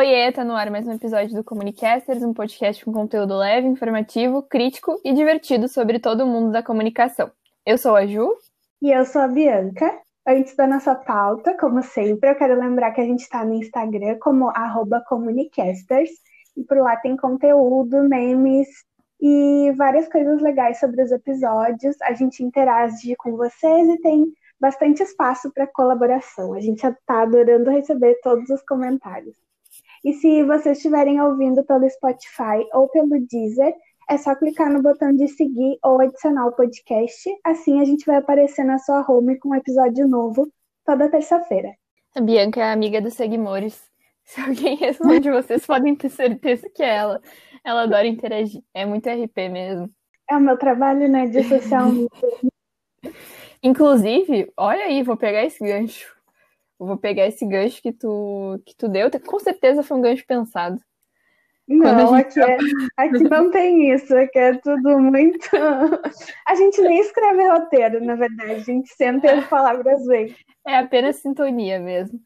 Oiê, tá no ar mais um episódio do Comunicasters, um podcast com conteúdo leve, informativo, crítico e divertido sobre todo o mundo da comunicação. Eu sou a Ju. E eu sou a Bianca. Antes da nossa pauta, como sempre, eu quero lembrar que a gente está no Instagram como comunicasters e por lá tem conteúdo, memes e várias coisas legais sobre os episódios. A gente interage com vocês e tem bastante espaço para colaboração. A gente está adorando receber todos os comentários. E se vocês estiverem ouvindo pelo Spotify ou pelo Deezer, é só clicar no botão de seguir ou adicionar o podcast. Assim a gente vai aparecer na sua home com um episódio novo toda terça-feira. A Bianca é amiga dos seguidores. Se alguém responde, vocês podem ter certeza que é ela. Ela adora interagir. É muito RP mesmo. É o meu trabalho, né, de social media. Inclusive, olha aí, vou pegar esse gancho. Vou pegar esse gancho que tu, que tu deu. Com certeza foi um gancho pensado. Não, aqui, é, aqui não tem isso, aqui é tudo muito. A gente nem escreve roteiro, na verdade, a gente senta e as palavras vêm. É apenas sintonia mesmo.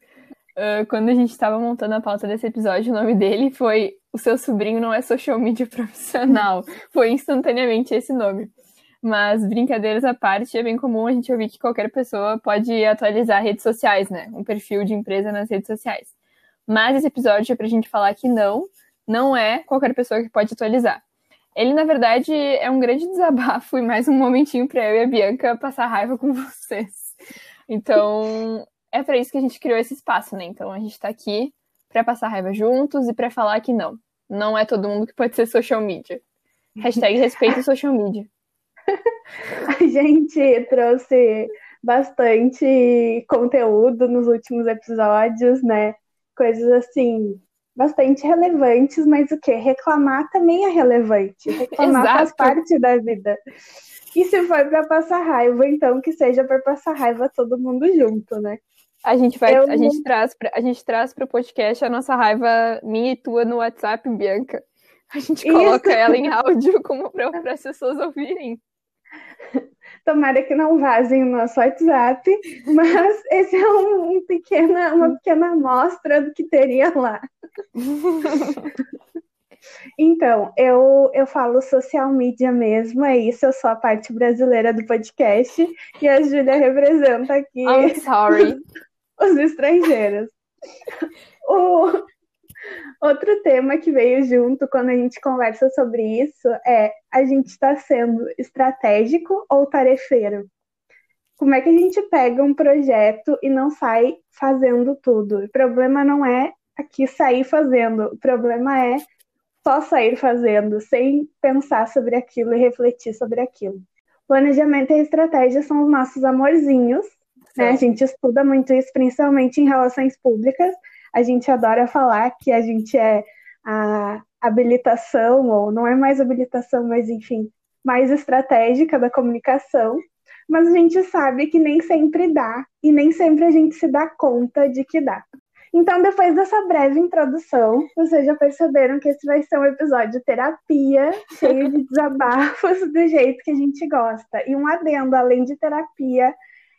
Uh, quando a gente estava montando a pauta desse episódio, o nome dele foi O Seu Sobrinho Não é Social Media Profissional. foi instantaneamente esse nome. Mas, brincadeiras à parte, é bem comum a gente ouvir que qualquer pessoa pode atualizar redes sociais, né? Um perfil de empresa nas redes sociais. Mas esse episódio é pra gente falar que não, não é qualquer pessoa que pode atualizar. Ele, na verdade, é um grande desabafo e mais um momentinho para eu e a Bianca passar raiva com vocês. Então, é para isso que a gente criou esse espaço, né? Então, a gente está aqui para passar raiva juntos e para falar que não, não é todo mundo que pode ser social media. Hashtag respeito social media. A gente trouxe bastante conteúdo nos últimos episódios, né? Coisas assim, bastante relevantes, mas o que? Reclamar também é relevante. Reclamar Exato. faz parte da vida. E se for para passar raiva, então que seja para passar raiva todo mundo junto, né? A gente vai, Eu... a gente traz, pra, a gente traz para o podcast a nossa raiva minha e tua no WhatsApp, Bianca. A gente coloca Isso. ela em áudio como para as pessoas ouvirem. Tomara que não vazem o nosso WhatsApp, mas esse é um, um pequena, uma pequena amostra do que teria lá. Então, eu, eu falo social media mesmo, é isso, eu sou a parte brasileira do podcast e a Júlia representa aqui I'm sorry. os estrangeiros. O, Outro tema que veio junto quando a gente conversa sobre isso é a gente está sendo estratégico ou tarefeiro? Como é que a gente pega um projeto e não sai fazendo tudo? O problema não é aqui sair fazendo, o problema é só sair fazendo, sem pensar sobre aquilo e refletir sobre aquilo. Planejamento e estratégia são os nossos amorzinhos, né? A gente estuda muito isso, principalmente em relações públicas, a gente adora falar que a gente é a habilitação, ou não é mais habilitação, mas enfim, mais estratégica da comunicação, mas a gente sabe que nem sempre dá, e nem sempre a gente se dá conta de que dá. Então, depois dessa breve introdução, vocês já perceberam que esse vai ser um episódio de terapia, cheio de desabafos do jeito que a gente gosta. E um adendo, além de terapia,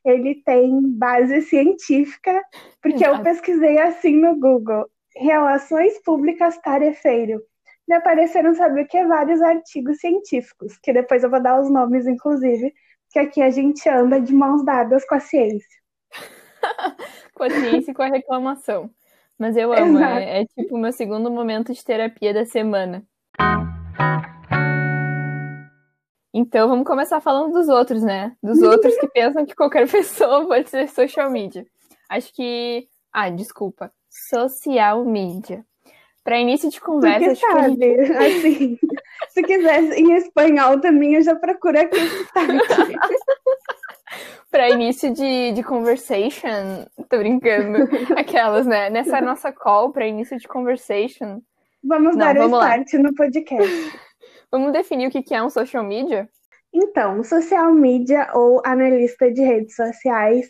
ele tem base científica, porque eu pesquisei assim no Google, relações públicas tarefeiro. Me apareceram, sabe o que? Vários artigos científicos, que depois eu vou dar os nomes, inclusive, que aqui a gente anda de mãos dadas com a ciência. com a ciência e com a reclamação. Mas eu amo, é, é tipo o meu segundo momento de terapia da semana. Então vamos começar falando dos outros, né? Dos outros que pensam que qualquer pessoa pode ser social media. Acho que. Ah, desculpa. Social media. Para início de conversa, acho sabe, que gente... assim, se quiser em espanhol também, eu já procuro aqui. para início de, de conversation, tô brincando, aquelas, né? Nessa nossa call, para início de conversation. Vamos Não, dar vamos o start lá. no podcast. Vamos definir o que é um social media? Então, social media ou analista de redes sociais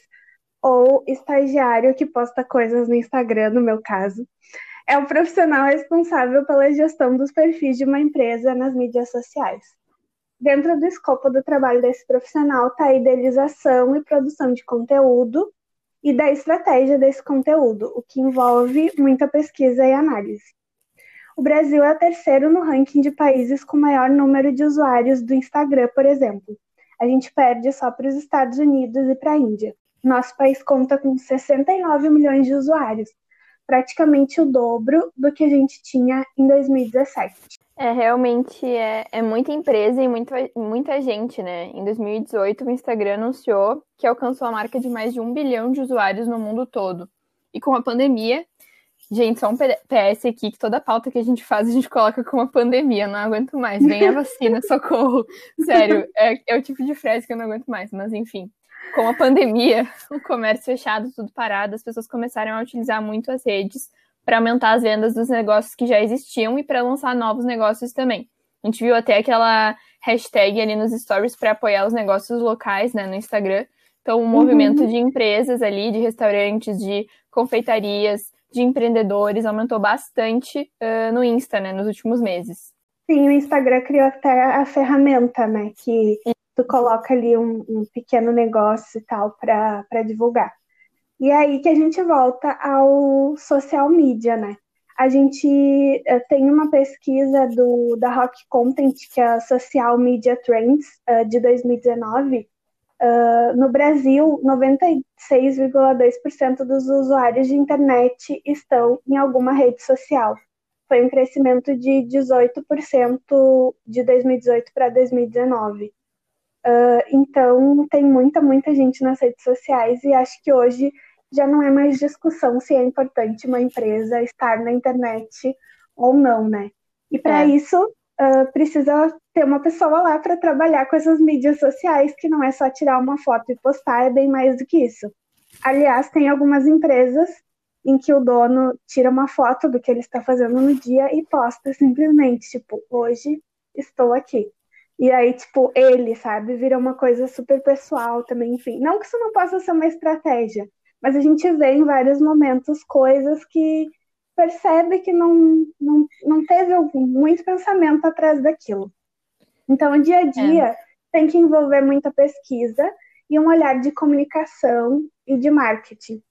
ou estagiário que posta coisas no Instagram, no meu caso, é o profissional responsável pela gestão dos perfis de uma empresa nas mídias sociais. Dentro do escopo do trabalho desse profissional está a idealização e produção de conteúdo e da estratégia desse conteúdo, o que envolve muita pesquisa e análise. O Brasil é o terceiro no ranking de países com maior número de usuários do Instagram, por exemplo. A gente perde só para os Estados Unidos e para a Índia. Nosso país conta com 69 milhões de usuários, praticamente o dobro do que a gente tinha em 2017. É, realmente é, é muita empresa e muita, muita gente, né? Em 2018, o Instagram anunciou que alcançou a marca de mais de um bilhão de usuários no mundo todo. E com a pandemia, gente, só um PS aqui, que toda pauta que a gente faz, a gente coloca com a pandemia, não aguento mais. Vem a vacina, socorro. Sério, é, é o tipo de frase que eu não aguento mais, mas enfim com a pandemia, o comércio fechado, tudo parado, as pessoas começaram a utilizar muito as redes para aumentar as vendas dos negócios que já existiam e para lançar novos negócios também. A gente viu até aquela hashtag ali nos stories para apoiar os negócios locais, né, no Instagram. Então, um movimento uhum. de empresas ali, de restaurantes, de confeitarias, de empreendedores aumentou bastante uh, no Insta, né, nos últimos meses. Sim, o Instagram criou até a ferramenta, né, que tu coloca ali um, um pequeno negócio e tal para divulgar. E é aí que a gente volta ao social media, né? A gente tem uma pesquisa do, da Rock Content, que é a Social Media Trends, uh, de 2019. Uh, no Brasil, 96,2% dos usuários de internet estão em alguma rede social. Foi um crescimento de 18% de 2018 para 2019. Uh, então, tem muita, muita gente nas redes sociais e acho que hoje já não é mais discussão se é importante uma empresa estar na internet ou não, né? E para é. isso, uh, precisa ter uma pessoa lá para trabalhar com essas mídias sociais, que não é só tirar uma foto e postar, é bem mais do que isso. Aliás, tem algumas empresas em que o dono tira uma foto do que ele está fazendo no dia e posta simplesmente, tipo, hoje estou aqui. E aí, tipo, ele, sabe, vira uma coisa super pessoal também, enfim. Não que isso não possa ser uma estratégia, mas a gente vê em vários momentos coisas que percebe que não, não, não teve muito pensamento atrás daquilo. Então, o dia a dia é. tem que envolver muita pesquisa e um olhar de comunicação e de marketing.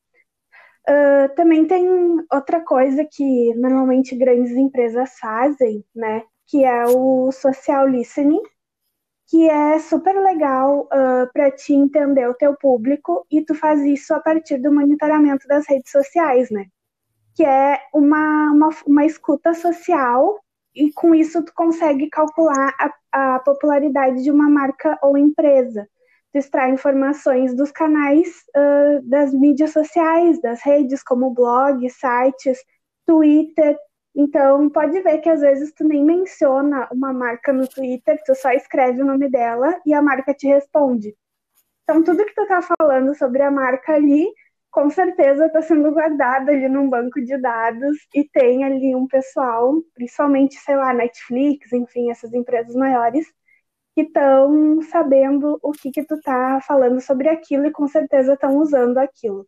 Uh, também tem outra coisa que normalmente grandes empresas fazem, né? Que é o social listening, que é super legal uh, ah, para te entender o teu público e tu faz isso a partir do monitoramento das redes sociais, né? Que é uma, uma, uma escuta social e com isso tu consegue calcular a, a popularidade de uma marca ou empresa. Tu extrai informações dos canais uh, das mídias sociais, das redes como blogs, sites, Twitter, então, pode ver que às vezes tu nem menciona uma marca no Twitter, tu só escreve o nome dela e a marca te responde. Então, tudo que tu tá falando sobre a marca ali, com certeza está sendo guardado ali num banco de dados e tem ali um pessoal, principalmente, sei lá, Netflix, enfim, essas empresas maiores, que estão sabendo o que que tu tá falando sobre aquilo e com certeza estão usando aquilo.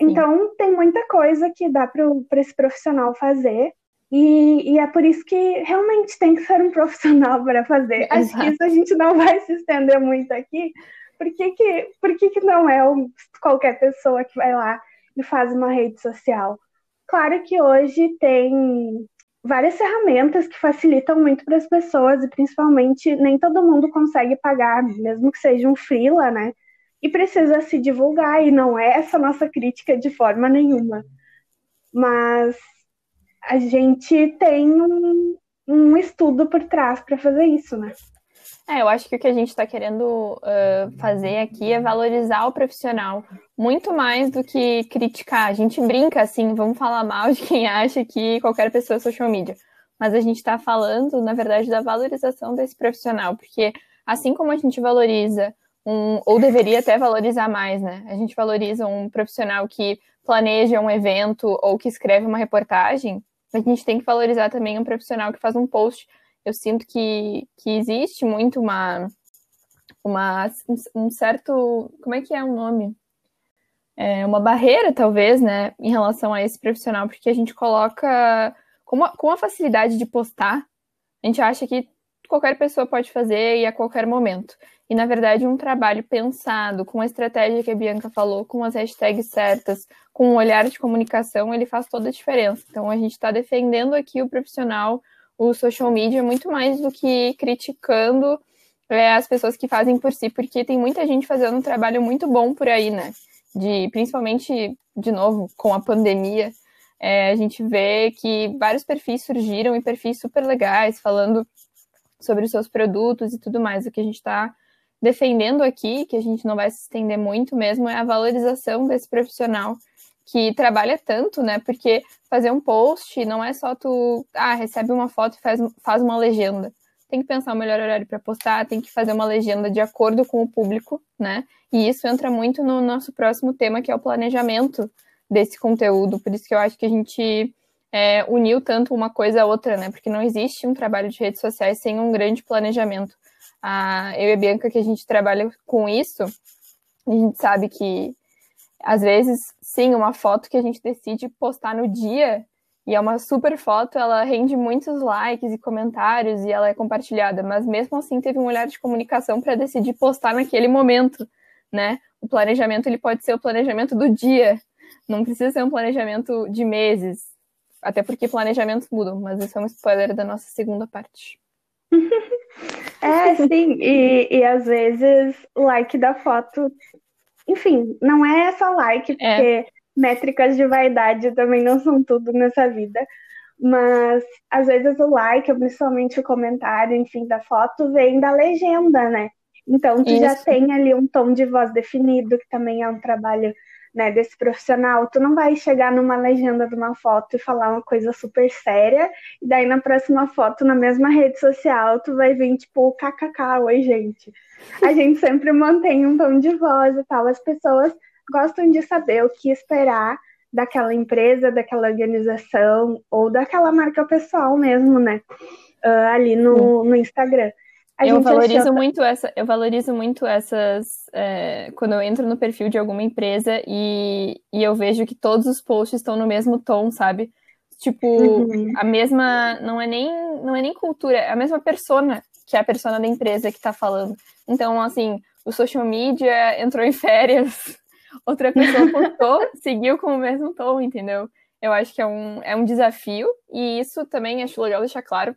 Então, tem muita coisa que dá para esse profissional fazer. E, e, é por isso que realmente tem que ser um profissional para fazer. Exato. Acho que isso a gente não vai se estender muito aqui. Por que, que, por que, que não é um, qualquer pessoa que vai lá e faz uma rede social? Claro que hoje tem várias ferramentas que facilitam muito para as pessoas e principalmente nem todo mundo consegue pagar, mesmo que seja um freela, né? e precisa se divulgar, e não é essa nossa crítica de forma nenhuma. Mas a gente tem um, um estudo por trás para fazer isso, né? É, eu acho que o que a gente está querendo uh, fazer aqui é valorizar o profissional muito mais do que criticar. A gente brinca assim, vamos falar mal de quem acha que qualquer pessoa é social media. Mas a gente está falando, na verdade, da valorização desse profissional, porque assim como a gente valoriza um, ou deveria até valorizar mais, né? A gente valoriza um profissional que planeja um evento ou que escreve uma reportagem, a gente tem que valorizar também um profissional que faz um post. Eu sinto que, que existe muito uma, uma um certo, como é que é o nome? É uma barreira, talvez, né, em relação a esse profissional, porque a gente coloca com a, com a facilidade de postar, a gente acha que qualquer pessoa pode fazer e a qualquer momento. E, na verdade, um trabalho pensado, com a estratégia que a Bianca falou, com as hashtags certas, com um olhar de comunicação, ele faz toda a diferença. Então, a gente está defendendo aqui o profissional, o social media, muito mais do que criticando é, as pessoas que fazem por si, porque tem muita gente fazendo um trabalho muito bom por aí, né? De, principalmente, de novo, com a pandemia, é, a gente vê que vários perfis surgiram e perfis super legais, falando sobre os seus produtos e tudo mais. O que a gente está defendendo aqui, que a gente não vai se estender muito mesmo, é a valorização desse profissional que trabalha tanto, né? Porque fazer um post não é só tu, ah, recebe uma foto e faz, faz uma legenda. Tem que pensar o melhor horário para postar, tem que fazer uma legenda de acordo com o público, né? E isso entra muito no nosso próximo tema, que é o planejamento desse conteúdo. Por isso que eu acho que a gente é, uniu tanto uma coisa a outra, né? Porque não existe um trabalho de redes sociais sem um grande planejamento a, eu e a Bianca, que a gente trabalha com isso, a gente sabe que, às vezes, sim, uma foto que a gente decide postar no dia, e é uma super foto, ela rende muitos likes e comentários, e ela é compartilhada, mas mesmo assim teve um olhar de comunicação para decidir postar naquele momento, né? O planejamento, ele pode ser o planejamento do dia, não precisa ser um planejamento de meses, até porque planejamentos mudam, mas isso é um spoiler da nossa segunda parte. É, sim, e, e às vezes like da foto, enfim, não é só like, é. porque é. métricas de vaidade também não são tudo nessa vida, mas às vezes o like, principalmente o comentário, enfim, da foto, vem da legenda, né? Então tu Isso. já tem ali um tom de voz definido, que também é um trabalho né, desse profissional, tu não vai chegar numa legenda de uma foto e falar uma coisa super séria, e daí na próxima foto, na mesma rede social, tu vai vir tipo, kkk, oi gente. A gente sempre mantém um tom de voz e tal, as pessoas gostam de saber o que esperar daquela empresa, daquela organização, ou daquela marca pessoal mesmo, né, uh, ali no, no Instagram. A eu valorizo achou... muito essa, eu valorizo muito essas é, quando eu entro no perfil de alguma empresa e, e eu vejo que todos os posts estão no mesmo tom, sabe? Tipo, uhum. a mesma, não é nem, não é nem cultura, é a mesma persona que é a persona da empresa que tá falando. Então, assim, o social media entrou em férias, outra pessoa postou, seguiu com o mesmo tom, entendeu? Eu acho que é um, é um desafio, e isso também acho legal deixar claro,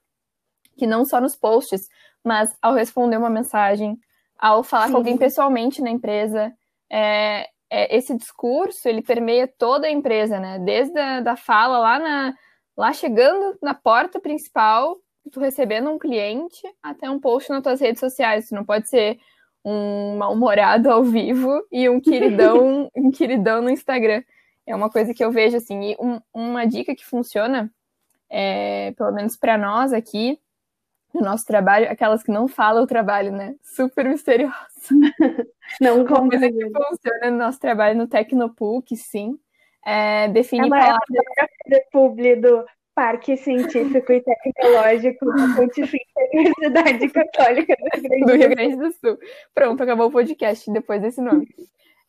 que não só nos posts, mas ao responder uma mensagem, ao falar Sim. com alguém pessoalmente na empresa, é, é, esse discurso ele permeia toda a empresa, né? Desde a da fala lá na lá chegando na porta principal, tu recebendo um cliente, até um post nas tuas redes sociais. Tu não pode ser um mal-humorado ao vivo e um queridão, um queridão no Instagram. É uma coisa que eu vejo assim. E um, uma dica que funciona, é, pelo menos para nós aqui, no nosso trabalho, aquelas que não falam o trabalho, né? Super misteriosa. Não como coisa que funciona no nosso trabalho no Tecnopool, que sim, é definir Ela palavras... é a publi do Parque Científico e Tecnológico da Pontifícia Universidade Católica do Rio, Grande do, do Rio Grande do Sul. Pronto, acabou o podcast depois desse nome.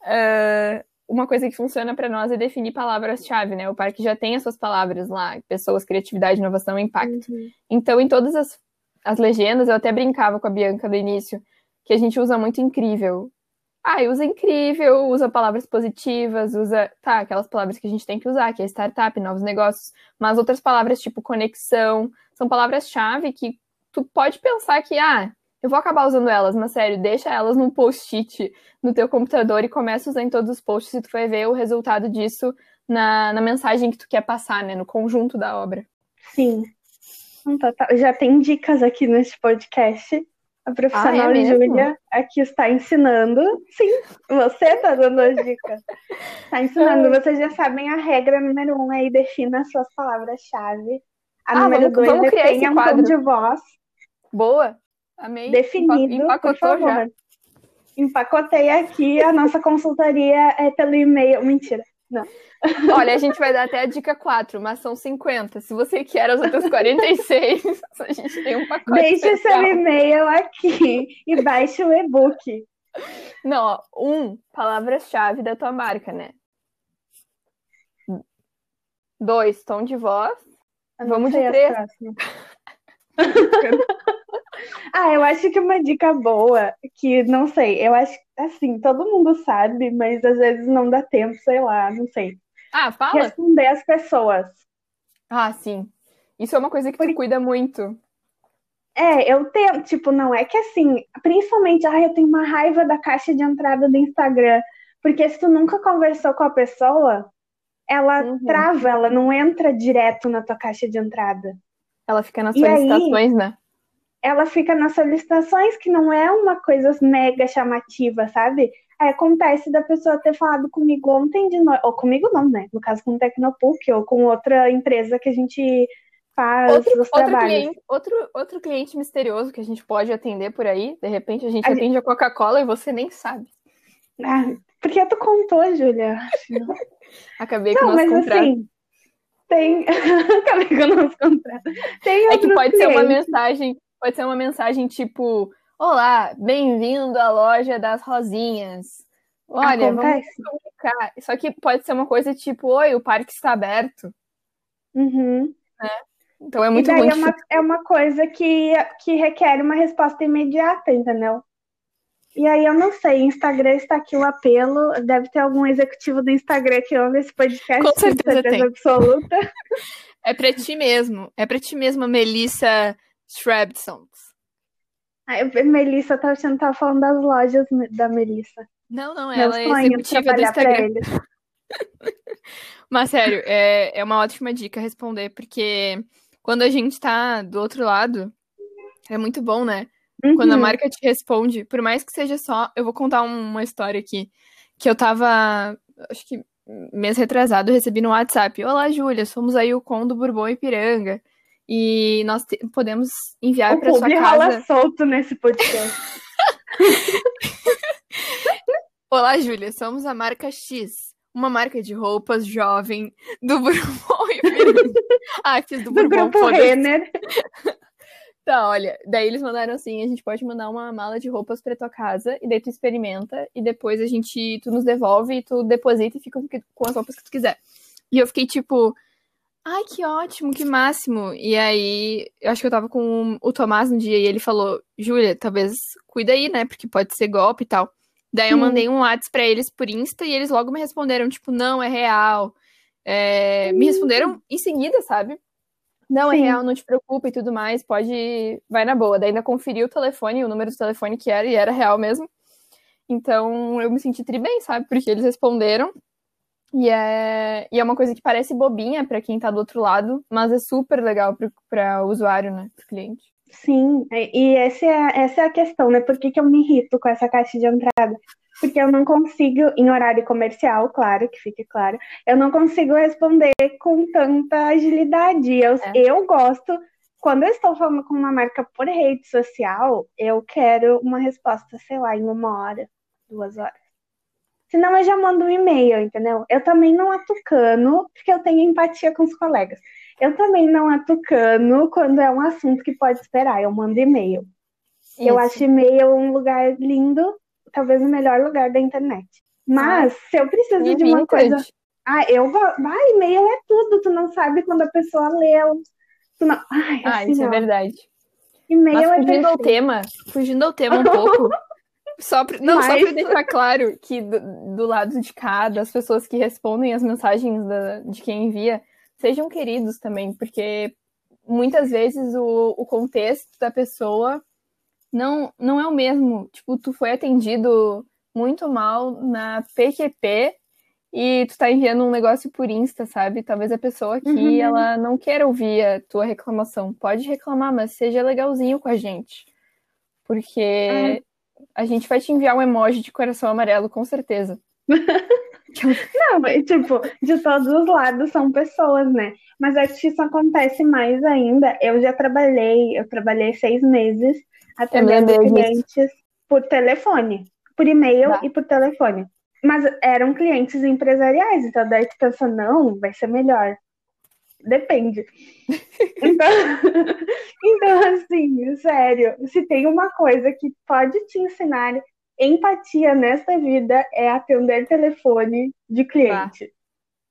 Uh, uma coisa que funciona para nós é definir palavras-chave, né? O parque já tem as suas palavras lá, pessoas, criatividade, inovação, impacto. Uhum. Então, em todas as as legendas, eu até brincava com a Bianca no início, que a gente usa muito incrível. Ah, usa incrível, usa palavras positivas, usa, tá, aquelas palavras que a gente tem que usar, que é startup, novos negócios, mas outras palavras tipo conexão, são palavras-chave que tu pode pensar que, ah, eu vou acabar usando elas, mas sério, deixa elas num post-it no teu computador e começa a usar em todos os posts e tu vai ver o resultado disso na, na mensagem que tu quer passar, né, no conjunto da obra. Sim, já tem dicas aqui neste podcast. A profissional ah, é Júlia aqui está ensinando. Sim, você está dando as dicas. Está ensinando. Vocês já sabem a regra número um aí, defina as suas palavras-chave. A ah, número vamos, dois, vamos um tom de voz. Boa. Amei. Definido, Empacotou por favor. Já. Empacotei aqui. A nossa consultoria é pelo e-mail. Mentira. Não. Olha, a gente vai dar até a dica 4, mas são 50. Se você quer as outras 46, a gente tem um pacote. Deixe especial. seu e-mail aqui e baixe o e-book. Não, ó, um, palavra-chave da tua marca, né? Dois, tom de voz. Vamos de três. Ah, eu acho que uma dica boa, que não sei, eu acho assim, todo mundo sabe, mas às vezes não dá tempo, sei lá, não sei. Ah, fala. Responder as pessoas. Ah, sim. Isso é uma coisa que tu cuida muito. É, eu tenho, tipo, não é que assim, principalmente, ah, eu tenho uma raiva da caixa de entrada do Instagram, porque se tu nunca conversou com a pessoa, ela Uhum. trava, ela não entra direto na tua caixa de entrada. Ela fica nas solicitações, né? Ela fica nas solicitações, que não é uma coisa mega chamativa, sabe? Aí acontece da pessoa ter falado comigo ontem de noite, ou comigo não, né? No caso com o Tecnopuc, ou com outra empresa que a gente faz Outro, os outro, trabalhos. cliente, outro, outro cliente misterioso que a gente pode atender por aí. De repente a gente A atende a Coca-Cola e você nem sabe. Ah, porque tu contou, Júlia? Acabei com o Não, nosso mas contrato. assim, tem. Acabei com o nosso contrato. Tem É que pode ser uma clientes. mensagem, pode ser uma mensagem tipo: Olá, bem-vindo à loja das Rosinhas. Olha, vamos Acontece. comunicar. Só que pode ser uma coisa tipo: Oi, o parque está aberto. Uhum. Então é E muito daí ruim. é uma, é uma coisa que, que requer uma resposta imediata, entendeu? E aí eu não sei, Instagram está aqui o apelo. Deve ter algum executivo do Instagram que ouve esse podcast, Com certeza tem. absoluta. É pra ti mesmo. É pra ti mesmo, Melissa Shrabson. Aí, a Melissa tá achando que tava falando das lojas da Melissa. Não, não, Meu ela é sonho de executiva do Instagram. eles. Mas sério, é, é uma ótima dica responder, porque quando a gente tá do outro lado, é muito bom, né? Quando a Uhum. marca te responde, por mais que seja só. Eu vou contar um- uma história aqui. Que eu tava. Acho que mês retrasado, eu recebi no WhatsApp. Olá, Júlia, somos aí o Com do Bourbon Ipiranga. E nós te- podemos enviar para sua casa. rola solto nesse podcast. Olá, Júlia, somos a marca X, uma marca de roupas jovem do Bourbon Ipiranga. ah, fiz do Do Bourbon, grupo. Renner. Tá, olha, daí eles mandaram assim, a gente pode mandar uma mala de roupas pra tua casa, e daí tu experimenta, e depois a gente, tu nos devolve, e tu deposita e fica que- com as roupas que tu quiser. E eu fiquei tipo, ai, que ótimo, que máximo. E aí, eu acho que eu tava com o Tomás no dia, e ele falou, Júlia, talvez cuida aí, né, porque pode ser golpe e tal. Daí eu Sim. mandei um WhatsApp pra eles por Insta, e eles logo me responderam, tipo, não, é real. É, me responderam em seguida, sabe? Não, é Sim. real, não te preocupa e tudo mais, pode. Vai na boa. Daí ainda conferi o telefone, o número do telefone que era, e era real mesmo. Então eu me senti tri bem, sabe? Porque eles responderam. E é, e é uma coisa que parece bobinha pra quem tá do outro lado, mas é super legal pro, pra usuário, né? Pro cliente. Sim, e e essa é, a- essa é a questão, né? Por que que eu me irrito com essa caixa de entrada? Porque eu não consigo, em horário comercial, claro, que fique claro, eu não consigo responder com tanta agilidade. Eu, É. eu gosto, quando eu estou falando com uma marca por rede social, eu quero uma resposta, sei lá, em uma hora, duas horas. Senão eu já mando um e-mail, entendeu? Eu também não atucano, porque eu tenho empatia com os colegas. Eu também não atucano quando é um assunto que pode esperar, eu mando e-mail. Eu acho e-mail um lugar lindo, talvez o melhor lugar da internet. Mas se eu preciso de uma vintage. coisa. Ah, eu gosto. Ah, e-mail é tudo, tu não sabe quando a pessoa leu. Tu não... Ai, Ah, assim, isso é ó. verdade. E-mail Mas é fugindo ao tema, fugindo ao tema um pouco, só pra, não, só Mas- pra deixar claro que do, do lado de cá, das pessoas que respondem as mensagens da- de quem envia, sejam queridos também, porque muitas vezes o, o contexto da pessoa não, não é o mesmo. Tipo, tu foi atendido muito mal na PQP e tu tá enviando um negócio por Insta, sabe? Talvez a pessoa aqui, Uhum. ela não queira ouvir a tua reclamação. Pode reclamar, mas seja legalzinho com a gente. Porque a gente vai te enviar um emoji de coração amarelo, com certeza. Não, mas, tipo, de todos os lados são pessoas, né? Mas acho que isso acontece mais ainda. Eu já trabalhei, eu trabalhei seis meses atendendo disso. clientes por telefone, por e-mail Tá. e por telefone. Mas eram clientes empresariais, então daí tu pensa, não, vai ser melhor. Depende. Então, então, assim, sério, se tem uma coisa que pode te ensinar empatia nesta vida é atender telefone de cliente.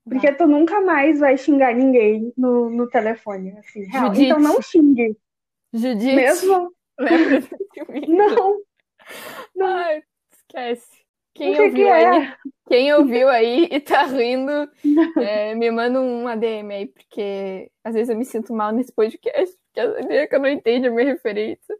Porque tu nunca mais vai xingar ninguém no, no telefone, assim, real. Judite. Então não xingue. Judite, Mesmo? Não. não. Ai, esquece. Quem que ouviu que aí, é? quem ouviu aí e tá rindo, é, me manda um ADM aí, porque às vezes eu me sinto mal nesse podcast, porque às vezes eu não entendo a minha referência.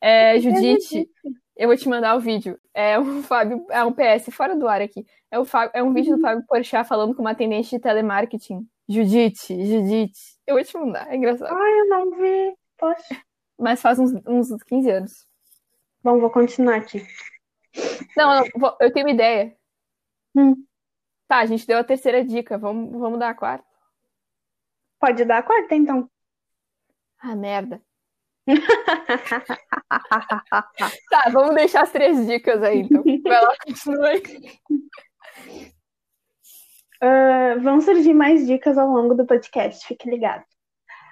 É, Judite, eu vou te mandar o vídeo. É um Fábio, é um PS fora do ar aqui. É, o Fábio, é um vídeo do Fábio Porchat falando com uma atendente de telemarketing. Judite, Judite. Eu vou te mandar, é engraçado. Ai, eu não vi. Poxa. Mas faz uns, uns 15 anos. Bom, vou continuar aqui. Não, eu tenho uma ideia. Hum. Tá, a gente deu a terceira dica. Vamos, vamos dar a quarta. Pode dar a quarta, então. Ah, merda. Tá, vamos deixar as três dicas aí, então. Vai lá, continua aí. Ah, vão surgir mais dicas ao longo do podcast, fique ligado.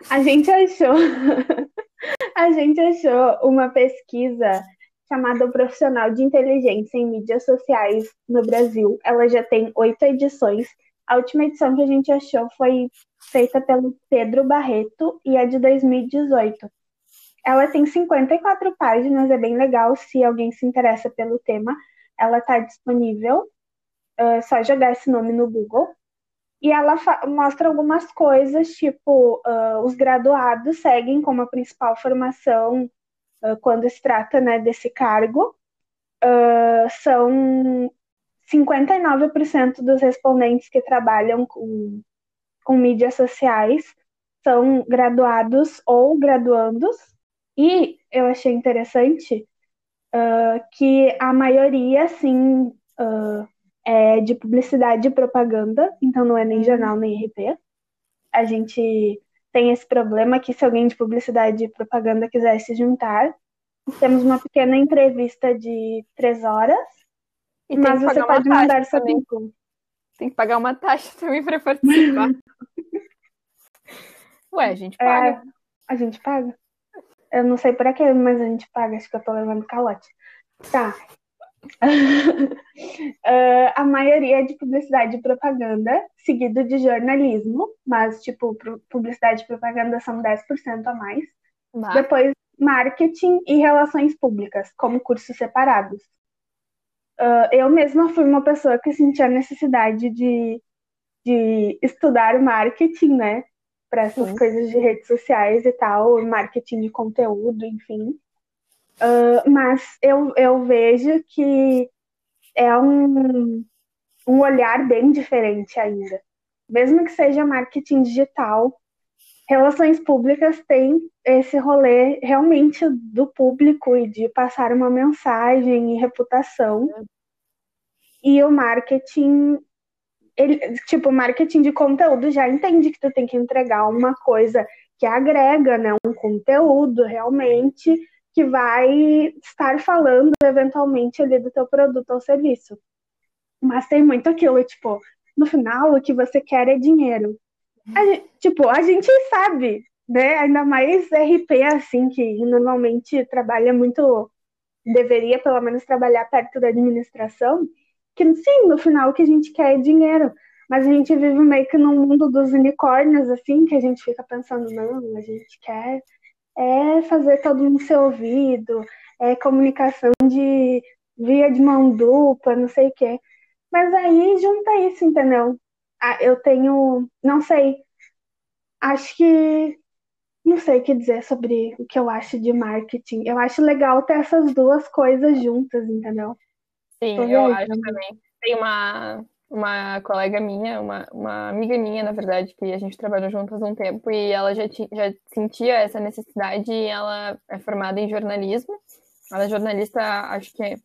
A gente achou, a gente achou uma pesquisa chamada Profissional de Inteligência em Mídias Sociais no Brasil. Ela já tem oito edições. A última edição que a gente achou foi feita pelo Pedro Barreto e é de 2018. Ela tem 54 páginas, é bem legal se alguém se interessa pelo tema. Ela está disponível, é só jogar esse nome no Google. E ela mostra algumas coisas, tipo, ah, os graduados seguem como a principal formação ah, quando se trata, né, desse cargo. Ah, são 59% dos respondentes que trabalham com, com mídias sociais são graduados ou graduandos. E eu achei interessante ah, que a maioria, sim, é de publicidade e propaganda, então não é nem jornal nem RP. A gente tem esse problema que se alguém de publicidade e propaganda quiser se juntar, temos uma pequena entrevista de três horas, E tem mas que você pagar uma pode mandar taxa seu também. currículo. Tem que pagar uma taxa também pra participar. Ué, a gente paga. É, a gente paga? Eu não sei pra quê, mas a gente paga, acho que eu tô levando calote. Tá. Ah, a maioria é de publicidade e propaganda, seguido de jornalismo, mas, tipo, publicidade e propaganda são 10% a mais. Bah, Depois, marketing e relações públicas, como cursos separados. Ah, eu mesma fui uma pessoa que sentia necessidade de, de estudar marketing, né? Para essas Sim. coisas de redes sociais e tal, marketing de conteúdo, enfim. Ah, mas eu, eu vejo que é um, um olhar bem diferente ainda. Mesmo que seja marketing digital, relações públicas têm esse rolê realmente do público e de passar uma mensagem e reputação. E o marketing, ele, tipo, marketing de conteúdo já entende que tu tem que entregar uma coisa que agrega, né, um conteúdo realmente que vai estar falando eventualmente ali do teu produto ou serviço. Mas tem muito aquilo, tipo, no final o que você quer é dinheiro. A gente- tipo, a gente sabe, né? Ainda mais RP, assim, que normalmente trabalha muito, deveria pelo menos trabalhar perto da administração, que sim, no final o que a gente quer é dinheiro. Mas a gente vive meio que num mundo dos unicórnios, assim, que a gente fica pensando, não, a gente quer é fazer todo mundo ser ouvido, é comunicação de via de mão dupla, não sei o quê. Mas aí junta isso, entendeu? Ah, eu tenho, não sei, acho que não sei o que dizer sobre o que eu acho de marketing. Eu acho legal ter essas duas coisas juntas, entendeu? sim, tô eu acho também. Tem uma, uma colega minha, uma, uma amiga minha, na verdade, que a gente trabalhou juntas um tempo e ela já, ti- já sentia essa necessidade e ela é formada em jornalismo. Ela é jornalista, acho que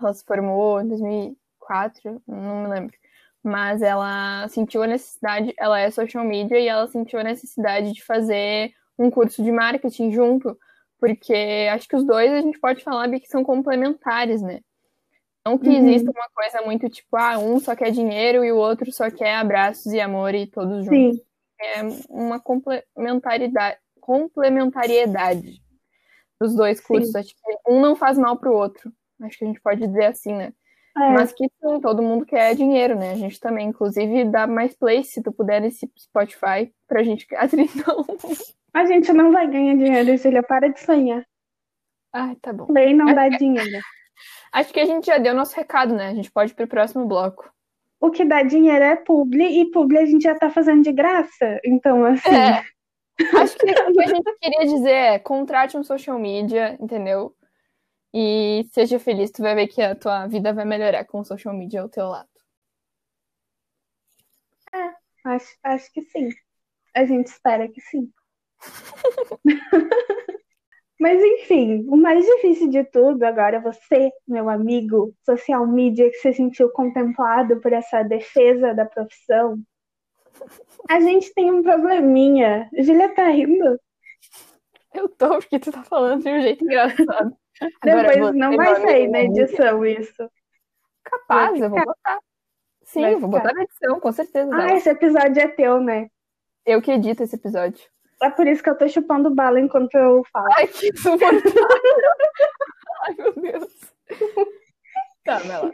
ela se formou em 2004, não me lembro. Mas ela sentiu a necessidade, ela é social media e ela sentiu a necessidade de fazer um curso de marketing junto, porque acho que os dois a gente pode falar que são complementares, né? Não que Uhum. exista uma coisa muito tipo, ah, um só quer dinheiro e o outro só quer abraços e amor e todos juntos. Sim, É uma complementaridade, complementariedade dos dois cursos. Acho que um não faz mal pro outro. Acho que a gente pode dizer assim, né? é. Mas que sim, todo mundo quer dinheiro, né? A gente também, inclusive, dá mais play se tu puder nesse Spotify pra gente 30 A gente não vai ganhar dinheiro, Julia, para de sonhar. Ah, tá bom. Lei não dá dinheiro. Acho que a gente já deu nosso recado, né? A gente pode ir pro próximo bloco. O que dá dinheiro é publi, e publi a gente já tá fazendo de graça. Então, assim. É. Acho que o que a gente queria dizer é contrate um social media, entendeu? E seja feliz, tu vai ver que a tua vida vai melhorar com o social media ao teu lado. É, acho, acho que sim. A gente espera que sim. Mas enfim, o mais difícil de tudo agora, você, meu amigo social media, que se sentiu contemplado por essa defesa da profissão, a gente tem um probleminha. Júlia tá rindo? Eu tô, porque tu tá falando de um jeito engraçado. Depois não vai sair na edição isso. Capaz, eu vou botar. Sim, vai vou ficar. botar na edição, com certeza. Ah, esse episódio é teu, né? Eu que edito esse episódio. É por isso que eu tô chupando bala enquanto eu falo. Ai, que insuportável. Ai, meu Deus. Tá, vai lá.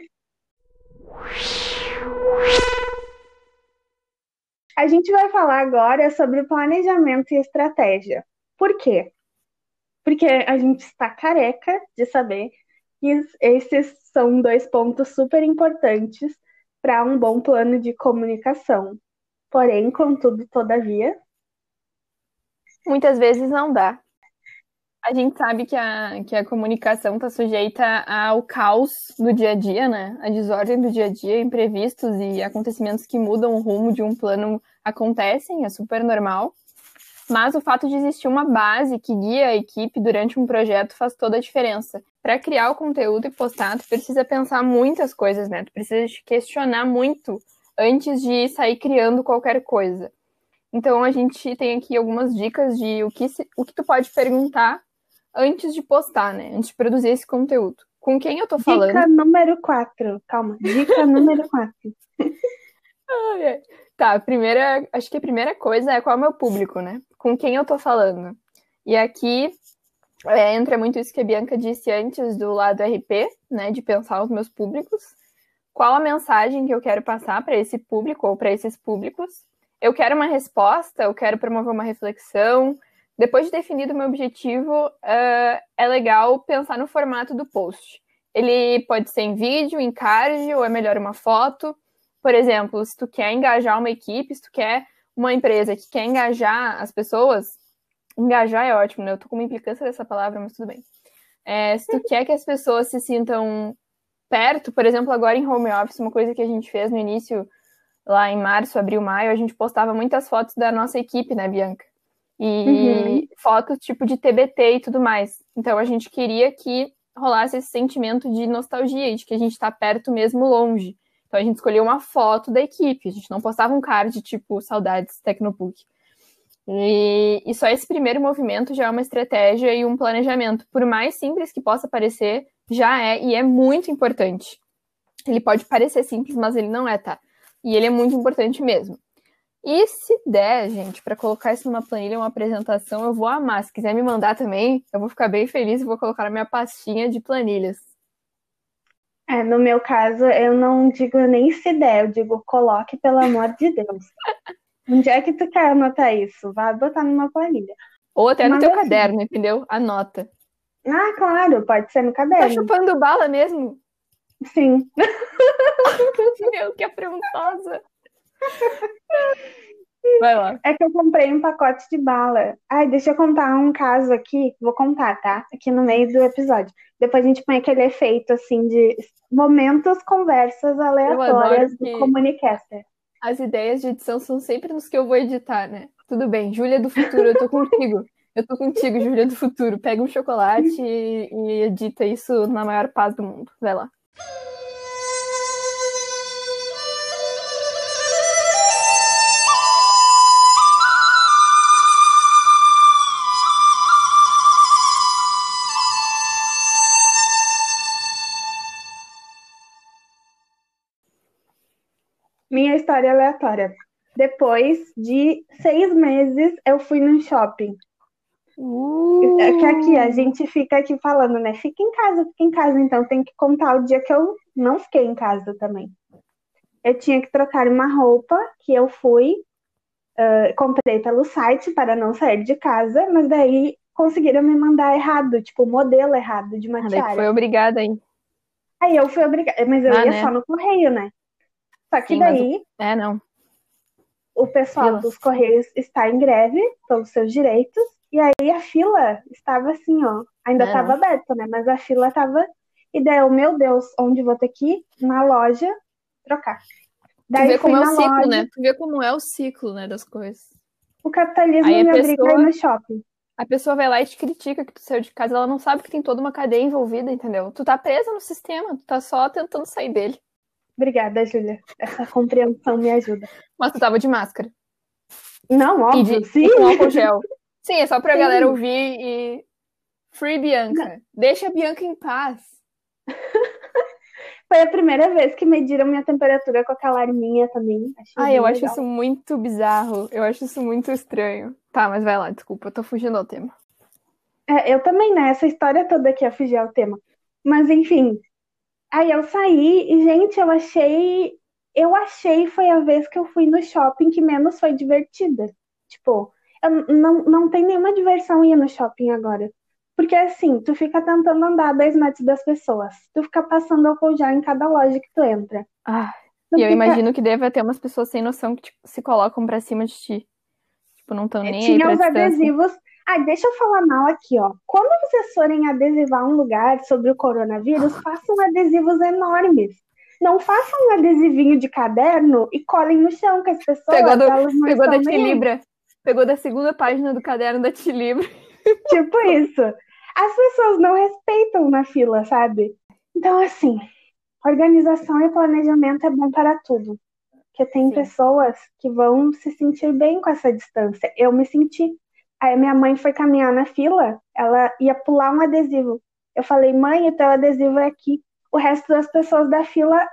A gente vai falar agora sobre planejamento e estratégia. Por quê? Porque a gente está careca de saber que esses são dois pontos super importantes para um bom plano de comunicação. Porém, contudo, todavia, muitas vezes não dá. A gente sabe que a, que a comunicação está sujeita ao caos do dia a dia, né? A desordem do dia a dia, imprevistos e acontecimentos que mudam o rumo de um plano acontecem, é super normal. Mas o fato de existir uma base que guia a equipe durante um projeto faz toda a diferença. Para criar o conteúdo e postar, tu precisa pensar muitas coisas, né? Tu precisa te questionar muito antes de sair criando qualquer coisa. Então a gente tem aqui algumas dicas de o que, se, o que tu pode perguntar antes de postar, né? Antes de produzir esse conteúdo. Com quem eu tô falando? Dica número 4. Calma. Dica número 4. Tá, a primeira, acho que a primeira coisa é qual é o meu público, né? Com quem eu tô falando. E aqui é, entra muito isso que a Bianca disse antes do lado RP, né? De pensar os meus públicos. Qual a mensagem que eu quero passar para esse público ou para esses públicos? Eu quero uma resposta, eu quero promover uma reflexão. Depois de definido o meu objetivo, uh, é legal pensar no formato do post. Ele pode ser em vídeo, em card, ou é melhor uma foto. Por exemplo, se tu quer engajar uma equipe, se tu quer uma empresa que quer engajar as pessoas, engajar é ótimo, né? Eu tô com uma implicância dessa palavra, mas tudo bem. É, se tu quer que as pessoas se sintam perto, por exemplo, agora em home office, uma coisa que a gente fez no início lá em março, abril, maio, a gente postava muitas fotos da nossa equipe, né, Bianca? E uhum. fotos tipo de TBT e tudo mais. Então a gente queria que rolasse esse sentimento de nostalgia, de que a gente está perto mesmo longe. Então a gente escolheu uma foto da equipe, a gente não postava um card tipo saudades Tecnobook. E, e só esse primeiro movimento já é uma estratégia e um planejamento. Por mais simples que possa parecer, já é e é muito importante. Ele pode parecer simples, mas ele não é, tá? E ele é muito importante mesmo. E se der, gente, para colocar isso numa planilha, uma apresentação, eu vou amar. Se quiser me mandar também, eu vou ficar bem feliz e vou colocar na minha pastinha de planilhas. É, no meu caso, eu não digo nem se der, eu digo coloque, pelo amor de Deus. Onde é que tu quer anotar isso? Vai botar numa planilha. Ou até no Mas teu assim... caderno, entendeu? Anota. Ah, claro, pode ser no caderno. Tá chupando bala mesmo? Sim. Meu, que afrontosa. Vai lá. É que eu comprei um pacote de bala. Ai, deixa eu contar um caso aqui. Vou contar, tá? Aqui no meio do episódio. Depois a gente põe aquele efeito, assim, de momentos, conversas aleatórias do Comunicaster. As ideias de edição são sempre nos que eu vou editar, né? Tudo bem, Júlia do Futuro, eu tô contigo. Eu tô contigo, Júlia do Futuro. Pega um chocolate e, e edita isso na maior paz do mundo. Vai lá. Minha história aleatória. Depois de seis meses, eu fui no shopping. Uh. É que aqui a gente fica aqui falando, né? Fica em casa, fica em casa. Então tem que contar o dia que eu não fiquei em casa também. Eu tinha que trocar uma roupa que eu fui, uh, comprei pelo site para não sair de casa, mas daí conseguiram me mandar errado, tipo, o modelo errado de uma Ah, daí tiara. foi obrigada, hein? Aí eu fui obrigada, mas eu Ah, ia né? só no correio, né? Só que Sim, mas daí É, não. o pessoal Fila. dos Correios está em greve pelos seus direitos, e aí a fila estava assim, ó, ainda É, estava não. aberta, né? Mas a fila estava. E daí eu, meu Deus, onde vou ter que ir? Na loja trocar. Tu Daí vê fui como é o ciclo, loja, né? Tu vê como é o ciclo, né, das coisas. o capitalismo Aí me obriga a ir pessoa- no shopping. A pessoa vai lá e te critica que tu saiu de casa, ela não sabe que tem toda uma cadeia envolvida, entendeu? Tu tá presa no sistema, tu tá só tentando sair dele. Obrigada, Júlia. Essa compreensão me ajuda. Mas tu tava de máscara. Não, E, óbvio, de, sim. e com álcool gel. Sim, é só pra Sim. galera ouvir e. Free Bianca. Deixa a Bianca em paz. Foi a primeira vez que mediram minha temperatura com aquela arminha também. Achei Ai, bem eu acho legal. isso muito bizarro. Eu acho isso muito estranho. Tá, mas vai lá, desculpa, eu tô fugindo ao tema. É, eu também, né? Essa história toda aqui, a fugir ao tema. Mas, enfim. Aí eu saí e, gente, eu achei. Eu achei foi a vez que eu fui no shopping que menos foi divertida. Tipo, não, não tem nenhuma diversão ir no shopping agora. Porque, assim, tu fica tentando andar a dois metros das pessoas. Tu fica passando álcool gel em cada loja que tu entra. Ah, Tu e eu fica- imagino que deve ter umas pessoas sem noção que tipo, se colocam pra cima de ti. Tipo, não estão nem aí Tinha pra os distância. adesivos. Ah, deixa eu falar mal aqui, ó. Quando vocês forem adesivar um lugar sobre o coronavírus, façam adesivos enormes. Não façam um adesivinho de caderno e colhem no chão, que as pessoas Pegou do- elas não Pegou da nem aí. Tilibra. Pegou da segunda página do caderno da Tilibra. Tipo isso. As pessoas não respeitam na fila, sabe? Então, assim, organização e planejamento é bom para tudo. Porque tem Sim. pessoas que vão se sentir bem com essa distância. Eu me senti. Aí minha mãe foi caminhar na fila, ela ia pular um adesivo. Eu falei, mãe, o teu adesivo é aqui. O resto das pessoas da fila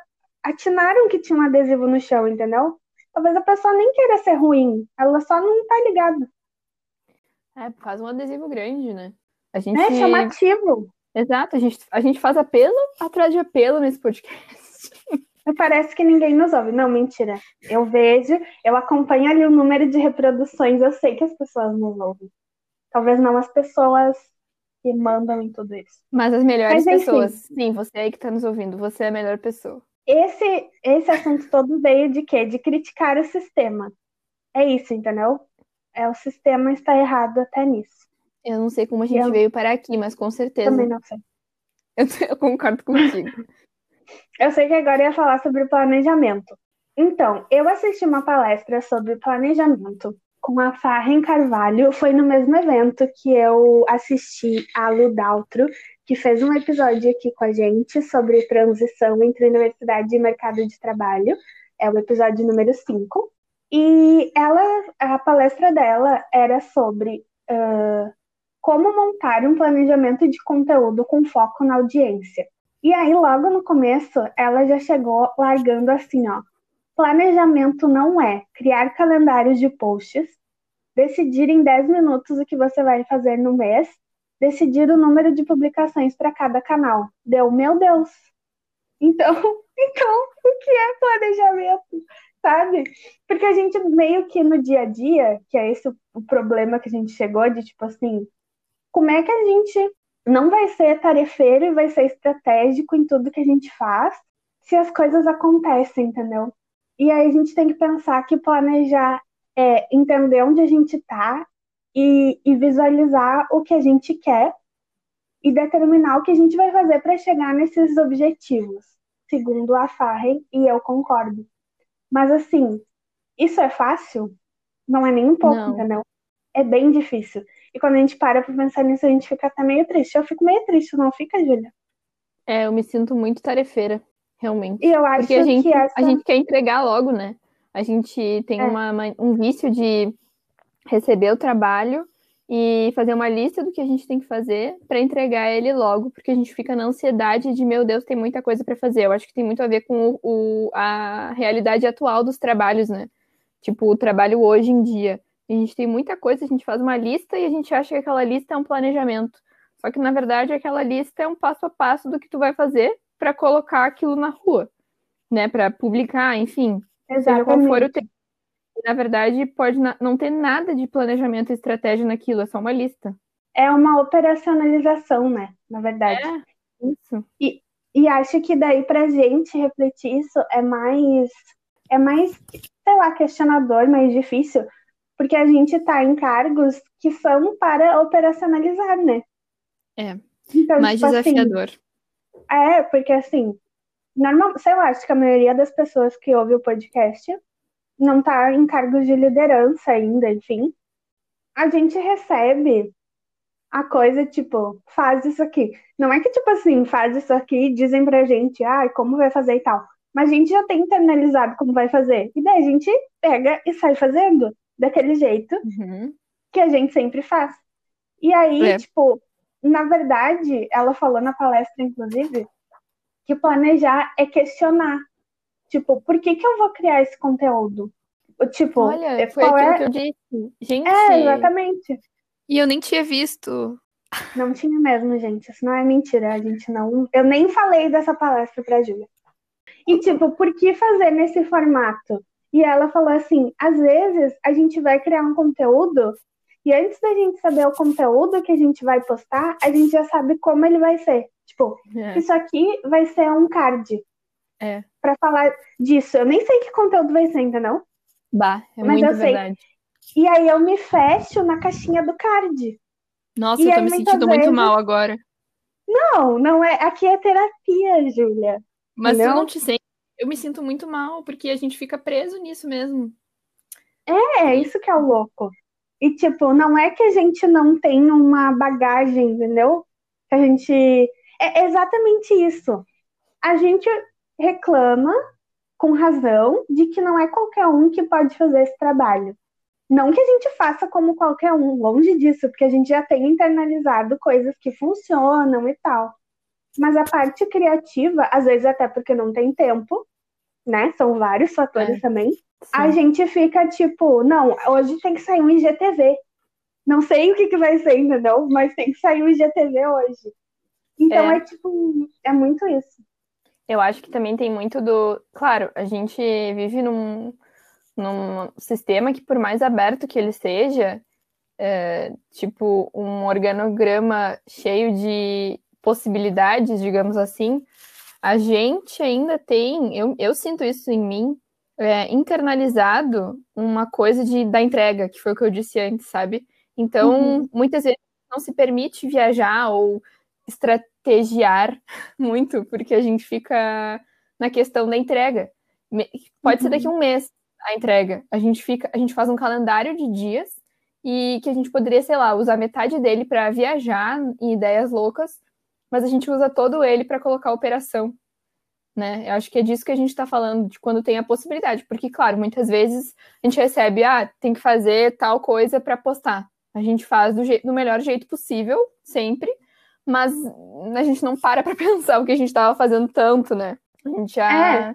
atinaram que tinha um adesivo no chão, entendeu? Talvez a pessoa nem queira ser ruim, ela só não tá ligada. É, faz um adesivo grande, né? A gente. É chamativo. Exato, a gente, a gente faz apelo atrás de apelo nesse podcast. Parece que ninguém nos ouve. Não, mentira. Eu vejo, eu acompanho ali o número de reproduções, eu sei que as pessoas nos ouvem. Talvez não as pessoas que mandam em tudo isso. Mas as melhores Mas, pessoas. Sim, você aí que tá nos ouvindo, você é a melhor pessoa. Esse, esse assunto todo veio de quê? De criticar o sistema. É isso, entendeu? É o sistema está errado até nisso. Eu não sei como a gente Eu- veio parar aqui, mas com certeza. Também não sei. Eu, eu concordo contigo. Eu sei que agora ia falar sobre planejamento. Então, eu assisti uma palestra sobre planejamento com a Farren Carvalho. Foi no mesmo evento que eu assisti a Lu Daltro, que fez um episódio aqui com a gente sobre transição entre universidade e mercado de trabalho. É o episódio número 5. E ela, a palestra dela era sobre ah, como montar um planejamento de conteúdo com foco na audiência. E aí, logo no começo, ela já chegou largando assim, ó. Planejamento não é criar calendários de posts, decidir em 10 minutos o que você vai fazer no mês, decidir o número de publicações para cada canal. Deu, meu Deus. Então, então, o que é planejamento? Sabe? Porque a gente meio que no dia a dia, que é esse o- problema que a gente chegou de tipo assim, como é que a gente não vai ser tarefeiro e vai ser estratégico em tudo que a gente faz se as coisas acontecem, entendeu? E aí a gente tem que pensar que planejar é entender onde a gente está e, e visualizar o que a gente quer e determinar o que a gente vai fazer para chegar nesses objetivos, segundo a Farren, e eu concordo. Mas assim, isso é fácil? Não é nem um pouco, Não. entendeu? É bem difícil. E quando a gente para pra pensar nisso, a gente fica até meio triste. Eu fico meio triste, não fica, Júlia? É, eu me sinto muito tarefeira, realmente. E eu acho Porque a gente, que essa. a gente quer entregar logo, né? A gente tem É. uma, uma- um vício de receber o trabalho e fazer uma lista do que a gente tem que fazer para entregar ele logo, porque a gente fica na ansiedade de, meu Deus, tem muita coisa para fazer. Eu acho que tem muito a ver com o, o- a realidade atual dos trabalhos, né? Tipo, o trabalho hoje em dia. A gente tem muita coisa, a gente faz uma lista e a gente acha que aquela lista é um planejamento. Só que, na verdade, aquela lista é um passo a passo do que tu vai fazer para colocar aquilo na rua, né? Para publicar, enfim, seja qual for o Exatamente. tempo. Na verdade, pode não ter nada de planejamento e estratégia naquilo, é só uma lista. é uma operacionalização, né? Na verdade. É, isso. E, e acho que daí pra gente refletir isso é mais é mais, sei lá, questionador, mais difícil, porque a gente tá em cargos que são para operacionalizar, né? É. Então, mais tipo, assim, desafiador. Assim, é, porque assim, normal, sei lá, acho que a maioria das pessoas que ouve o podcast não tá em cargos de liderança ainda, enfim. A gente recebe a coisa, tipo, faz isso aqui. Não é que, tipo assim, faz isso aqui, dizem pra gente, ah, como vai fazer e tal. Mas a gente já tem internalizado como vai fazer. E daí a gente pega e sai fazendo daquele jeito uhum. que a gente sempre faz. E aí, é. tipo, na verdade, ela falou na palestra, inclusive, que planejar é questionar. Tipo, por que, que eu vou criar esse conteúdo? Tipo, Olha, foi aquilo é... que eu disse. Gente. É, exatamente. E eu nem tinha visto. Não tinha mesmo, gente. Isso não é mentira. A gente não. Eu nem falei dessa palestra pra Júlia. E, tipo, por que fazer nesse formato? E ela falou assim: às vezes a gente vai criar um conteúdo e antes da gente saber o conteúdo que a gente vai postar, a gente já sabe como ele vai ser. Tipo, é. isso aqui vai ser um card. É. Pra falar disso. Eu nem sei que conteúdo vai ser, entendeu? Bah, é Mas muito verdade. Sei. E aí eu me fecho na caixinha do card. Nossa, e eu tô me sentindo vezes... muito mal agora. Não, não é. Aqui é terapia, Júlia. Mas tu não te sente. Eu me sinto muito mal, porque a gente fica preso nisso mesmo. É, é isso que é o louco. E, tipo, não é que a gente não tem uma bagagem, entendeu? Que a gente. É exatamente isso. A gente reclama, com razão, de que não é qualquer um que pode fazer esse trabalho. Não que a gente faça como qualquer um, longe disso, porque a gente já tem internalizado coisas que funcionam e tal. Mas a parte criativa, às vezes até porque não tem tempo, né? São vários fatores é. também. Sim. A gente fica tipo, não, hoje tem que sair um IGTV. Não sei o que, que vai ser, entendeu? Mas tem que sair um IGTV hoje. Então é. é tipo, é muito isso. Eu acho que também tem muito do. Claro, a gente vive num, num sistema que, por mais aberto que ele seja, é, tipo, um organograma cheio de possibilidades, digamos assim, a gente ainda tem, eu, eu sinto isso em mim, é, internalizado uma coisa de, da entrega, que foi o que eu disse antes, sabe? Então, uhum. muitas vezes não se permite viajar ou estrategiar muito, porque a gente fica na questão da entrega. Pode uhum. ser daqui a um mês a entrega. A gente fica, a gente faz um calendário de dias e que a gente poderia, sei lá, usar metade dele para viajar em ideias loucas mas a gente usa todo ele para colocar operação. Né? Eu acho que é disso que a gente está falando, de quando tem a possibilidade, porque, claro, muitas vezes a gente recebe, ah, tem que fazer tal coisa para postar. A gente faz do, do melhor jeito possível, sempre, mas a gente não para para pensar o que a gente estava fazendo tanto, né? A gente já é.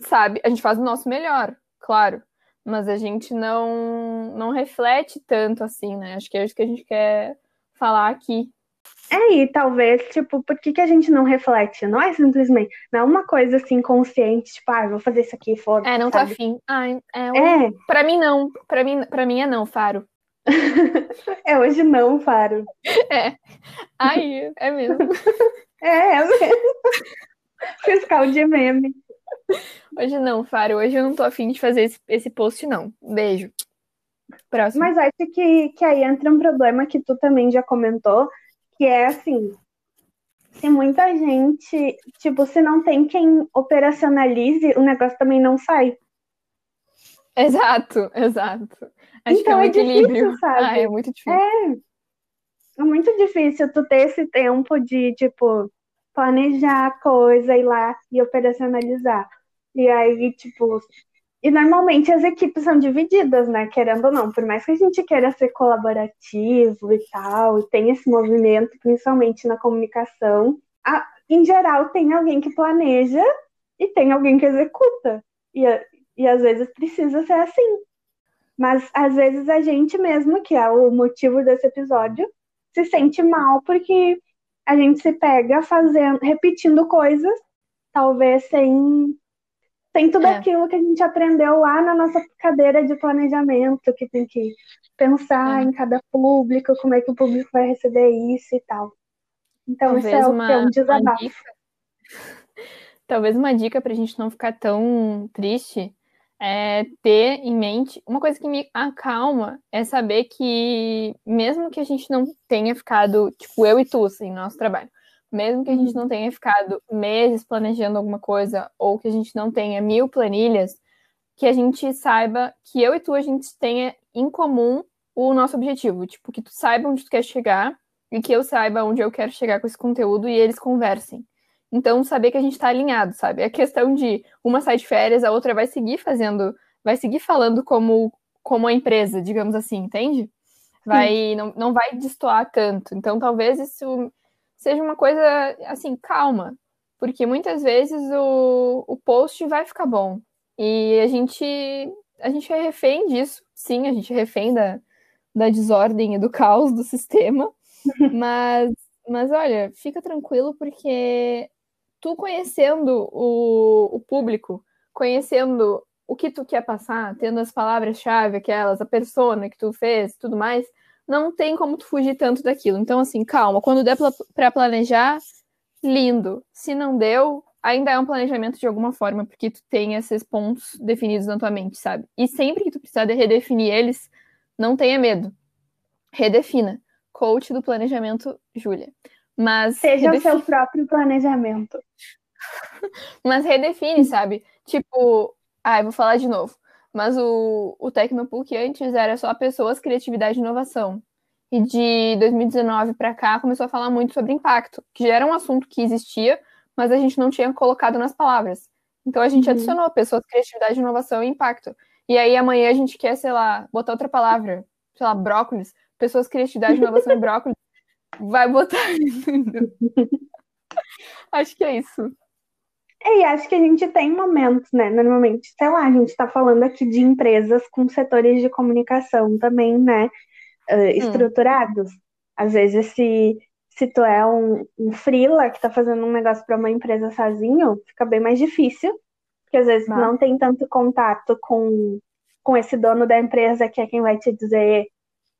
sabe, a gente faz o nosso melhor, claro, mas a gente não, não reflete tanto assim, né? Acho que é isso que a gente quer falar aqui. É, e talvez, tipo, por que, que a gente não reflete? Não é simplesmente, não é uma coisa assim consciente, tipo, ah, vou fazer isso aqui, foda É, não tá afim. Ah, é, é. Pra mim não. Pra mim, pra mim é não, Faro. É hoje não, Faro. É. Aí, é mesmo. é, é mesmo. Fiscal de meme. Hoje não, Faro. Hoje eu não tô afim de fazer esse, esse post, não. Beijo. Próximo. Mas acho que, que aí entra um problema que tu também já comentou, que é assim, se muita gente, tipo, se não tem quem operacionalize, o negócio também não sai. Exato, exato. Acho então, que é um é equilíbrio. Difícil, sabe? Ah, é muito difícil. É. é muito difícil tu ter esse tempo de, tipo, planejar a coisa, ir lá e operacionalizar. E aí, tipo, e normalmente as equipes são divididas, né? Querendo ou não, por mais que a gente queira ser colaborativo e tal, e tem esse movimento, principalmente na comunicação, a, em geral tem alguém que planeja e tem alguém que executa. E, e às vezes precisa ser assim. Mas às vezes a gente mesmo, que é o motivo desse episódio, se sente mal porque a gente se pega fazendo, repetindo coisas, talvez sem tem tudo é. aquilo que a gente aprendeu lá na nossa cadeira de planejamento, que tem que pensar é. em cada público, como é que o público vai receber isso e tal. Então, Talvez isso é, uma, é um desabafo. Talvez uma dica para a gente não ficar tão triste é ter em mente. Uma coisa que me acalma é saber que, mesmo que a gente não tenha ficado, tipo, eu e tu, assim, no nosso trabalho, mesmo que a gente uhum. não tenha ficado meses planejando alguma coisa, ou que a gente não tenha mil planilhas, que a gente saiba que eu e tu a gente tenha em comum o nosso objetivo. Tipo, que tu saiba onde tu quer chegar e que eu saiba onde eu quero chegar com esse conteúdo e eles conversem. Então, saber que a gente está alinhado, sabe? É questão de uma sai de férias, a outra vai seguir fazendo, vai seguir falando como, como a empresa, digamos assim, entende? Vai, não, não vai destoar tanto. Então, talvez isso seja uma coisa assim, calma, porque muitas vezes o, o post vai ficar bom. E a gente a gente é refém disso, sim, a gente é refém da, da desordem e do caos do sistema, mas, mas olha, fica tranquilo porque tu conhecendo o, o público, conhecendo o que tu quer passar, tendo as palavras-chave, aquelas, a persona que tu fez, tudo mais, não tem como tu fugir tanto daquilo. Então, assim, calma. Quando der para planejar, lindo. Se não deu, ainda é um planejamento de alguma forma, porque tu tem esses pontos definidos na tua mente, sabe? E sempre que tu precisar de redefinir eles, não tenha medo. Redefina. Coach do planejamento, Júlia. Mas. Seja redefine... o seu próprio planejamento. Mas redefine, sabe? Tipo, ah, eu vou falar de novo. Mas o, o Tecnopuc antes era só pessoas, criatividade e inovação. E de 2019 para cá começou a falar muito sobre impacto, que já era um assunto que existia, mas a gente não tinha colocado nas palavras. Então a gente uhum. adicionou pessoas, criatividade, inovação e impacto. E aí amanhã a gente quer, sei lá, botar outra palavra, sei lá, brócolis, pessoas, criatividade, inovação e brócolis. Vai botar. Acho que é isso. É, e acho que a gente tem momentos, né? Normalmente, sei lá, a gente está falando aqui de empresas com setores de comunicação também, né? Uh, estruturados. Hum. Às vezes, se, se tu é um, um freela que está fazendo um negócio para uma empresa sozinho, fica bem mais difícil, porque às vezes não tem tanto contato com, com esse dono da empresa que é quem vai te dizer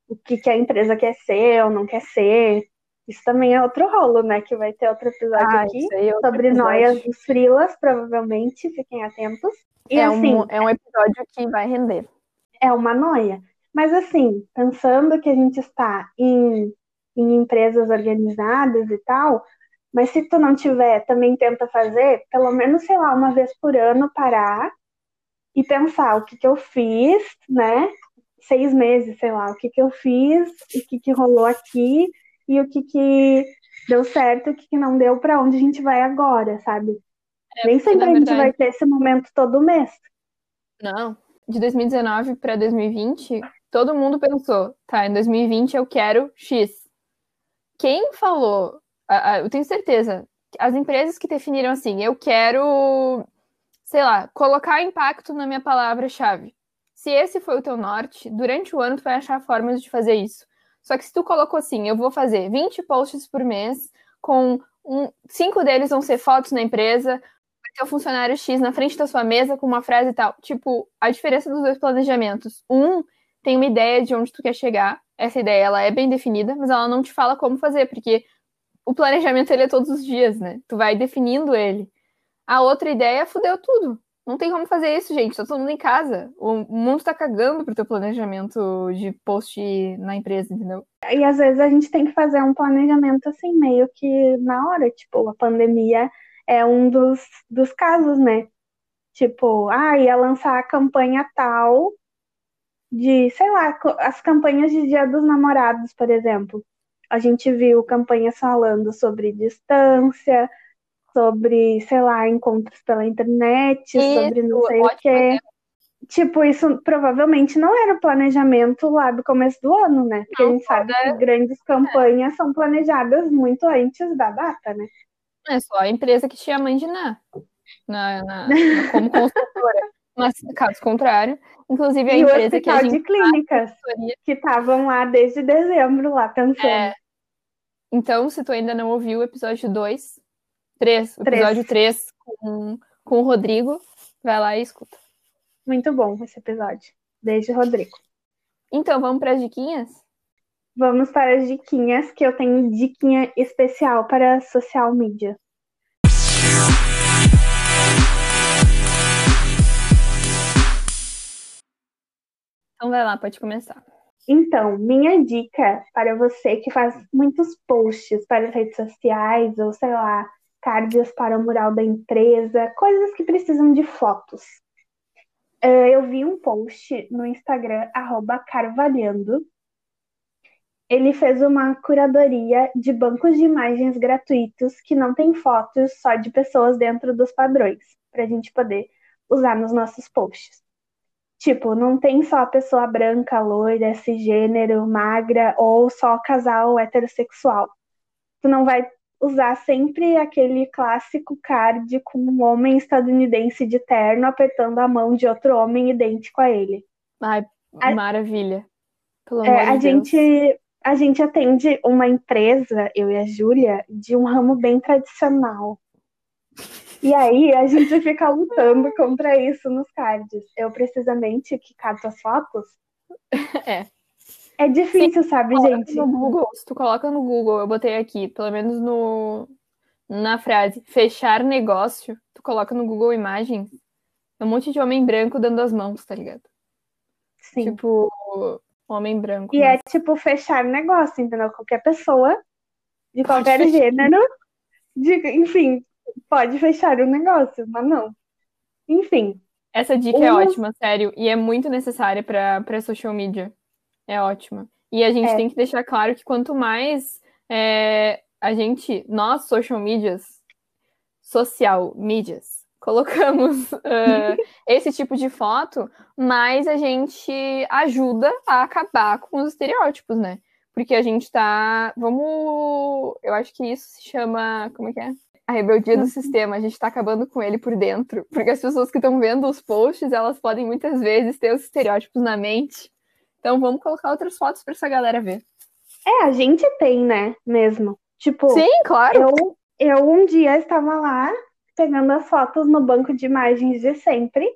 o que, que a empresa quer ser ou não quer ser. Isso também é outro rolo, né? Que vai ter outro episódio ah, aqui é outro sobre episódio. noias dos frilas, provavelmente, fiquem atentos. E, é, assim, um, é um episódio que vai render. É uma noia. Mas assim, pensando que a gente está em, em empresas organizadas e tal, mas se tu não tiver, também tenta fazer, pelo menos, sei lá, uma vez por ano, parar e pensar o que, que eu fiz, né? Seis meses, sei lá, o que, que eu fiz, o que, que rolou aqui e o que, que deu certo e o que, que não deu, para onde a gente vai agora, sabe? É, Nem sempre a gente verdade... vai ter esse momento todo mês. Não. De 2019 para 2020, todo mundo pensou, tá, em 2020 eu quero X. Quem falou, eu tenho certeza, as empresas que definiram assim, eu quero, sei lá, colocar impacto na minha palavra-chave. Se esse foi o teu norte, durante o ano tu vai achar formas de fazer isso. Só que se tu colocou assim, eu vou fazer 20 posts por mês, com um, cinco deles vão ser fotos na empresa, vai ter o funcionário X na frente da sua mesa com uma frase e tal. Tipo, a diferença dos dois planejamentos. Um tem uma ideia de onde tu quer chegar. Essa ideia ela é bem definida, mas ela não te fala como fazer, porque o planejamento ele é todos os dias, né? Tu vai definindo ele. A outra ideia fudeu tudo. Não tem como fazer isso, gente. Tá todo mundo em casa. O mundo tá cagando pro teu planejamento de post na empresa, entendeu? E às vezes a gente tem que fazer um planejamento assim, meio que na hora. Tipo, a pandemia é um dos, dos casos, né? Tipo, ah, ia lançar a campanha tal de, sei lá, as campanhas de Dia dos Namorados, por exemplo. A gente viu campanhas falando sobre distância, sobre, sei lá, encontros pela internet, isso, sobre não sei o quê. Tipo, isso provavelmente não era o planejamento lá do começo do ano, né? Porque não, a gente sabe é... que grandes campanhas é. são planejadas muito antes da data, né? É só a empresa que tinha mãe de na, na, na, como consultora. Mas, caso contrário, inclusive a e empresa que a gente. de clínicas que estavam lá desde dezembro lá pensando. É. Então, se tu ainda não ouviu o episódio 2, 3, o episódio 3 com, com o Rodrigo. Vai lá e escuta. Muito bom esse episódio. Beijo, Rodrigo. Então, vamos para as diquinhas? Vamos para as diquinhas, que eu tenho diquinha especial para social media. Então vai lá, pode começar. Então, minha dica para você que faz muitos posts para as redes sociais, ou sei lá, cards para o mural da empresa, coisas que precisam de fotos. Uh, eu vi um post no Instagram, carvalhando. Ele fez uma curadoria de bancos de imagens gratuitos que não tem fotos só de pessoas dentro dos padrões, para a gente poder usar nos nossos posts. Tipo, não tem só a pessoa branca, loira, cisgênero, magra ou só casal heterossexual. Tu não vai usar sempre aquele clássico card com um homem estadunidense de terno apertando a mão de outro homem idêntico a ele. Ai, a, maravilha. Pelo é, amor de a Deus. gente a gente atende uma empresa, eu e a Júlia, de um ramo bem tradicional. E aí a gente fica lutando contra isso nos cards. Eu precisamente que cato as fotos. É. É difícil, Sim, sabe, gente? No Google, se tu coloca no Google, eu botei aqui, pelo menos no na frase fechar negócio, tu coloca no Google Imagens, é um monte de homem branco dando as mãos, tá ligado? Sim. Tipo, homem branco. E mas... é tipo fechar negócio, entendeu? Qualquer pessoa, de qualquer gênero, de, enfim, pode fechar o negócio, mas não. Enfim. Essa dica é ótima, sério, e é muito necessária para social media. É ótima. E a gente é. tem que deixar claro que quanto mais é, a gente, nós, social medias, social medias, colocamos uh, esse tipo de foto, mais a gente ajuda a acabar com os estereótipos, né? Porque a gente tá. Vamos. Eu acho que isso se chama. Como é que é? a rebeldia do uhum. sistema, a gente está acabando com ele por dentro. Porque as pessoas que estão vendo os posts, elas podem muitas vezes ter os estereótipos na mente. Então vamos colocar outras fotos para essa galera ver. É, a gente tem, né, mesmo. Tipo, Sim, claro. Eu, eu um dia estava lá pegando as fotos no banco de imagens de sempre.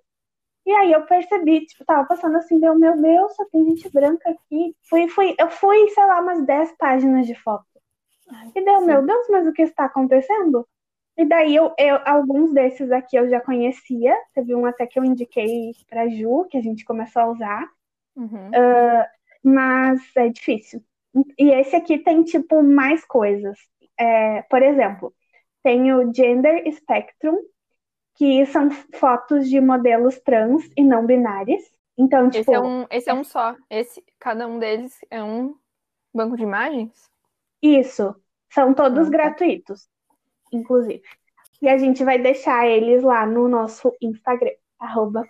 E aí eu percebi, tipo, tava passando assim, deu, meu Deus, só tem gente branca aqui. Fui, fui, eu fui, sei lá, umas 10 páginas de foto. E deu, Sim. meu Deus, mas o que está acontecendo? E daí eu, eu, alguns desses aqui eu já conhecia. Teve um até que eu indiquei para Ju, que a gente começou a usar. Uhum. Uh, mas é difícil. E esse aqui tem, tipo, mais coisas. É, por exemplo, tem o Gender Spectrum, que são fotos de modelos trans e não binários. Então, tipo. Esse é um, esse é um só. Esse, cada um deles é um banco de imagens? Isso. São todos ah, tá. gratuitos inclusive. E a gente vai deixar eles lá no nosso Instagram, arroba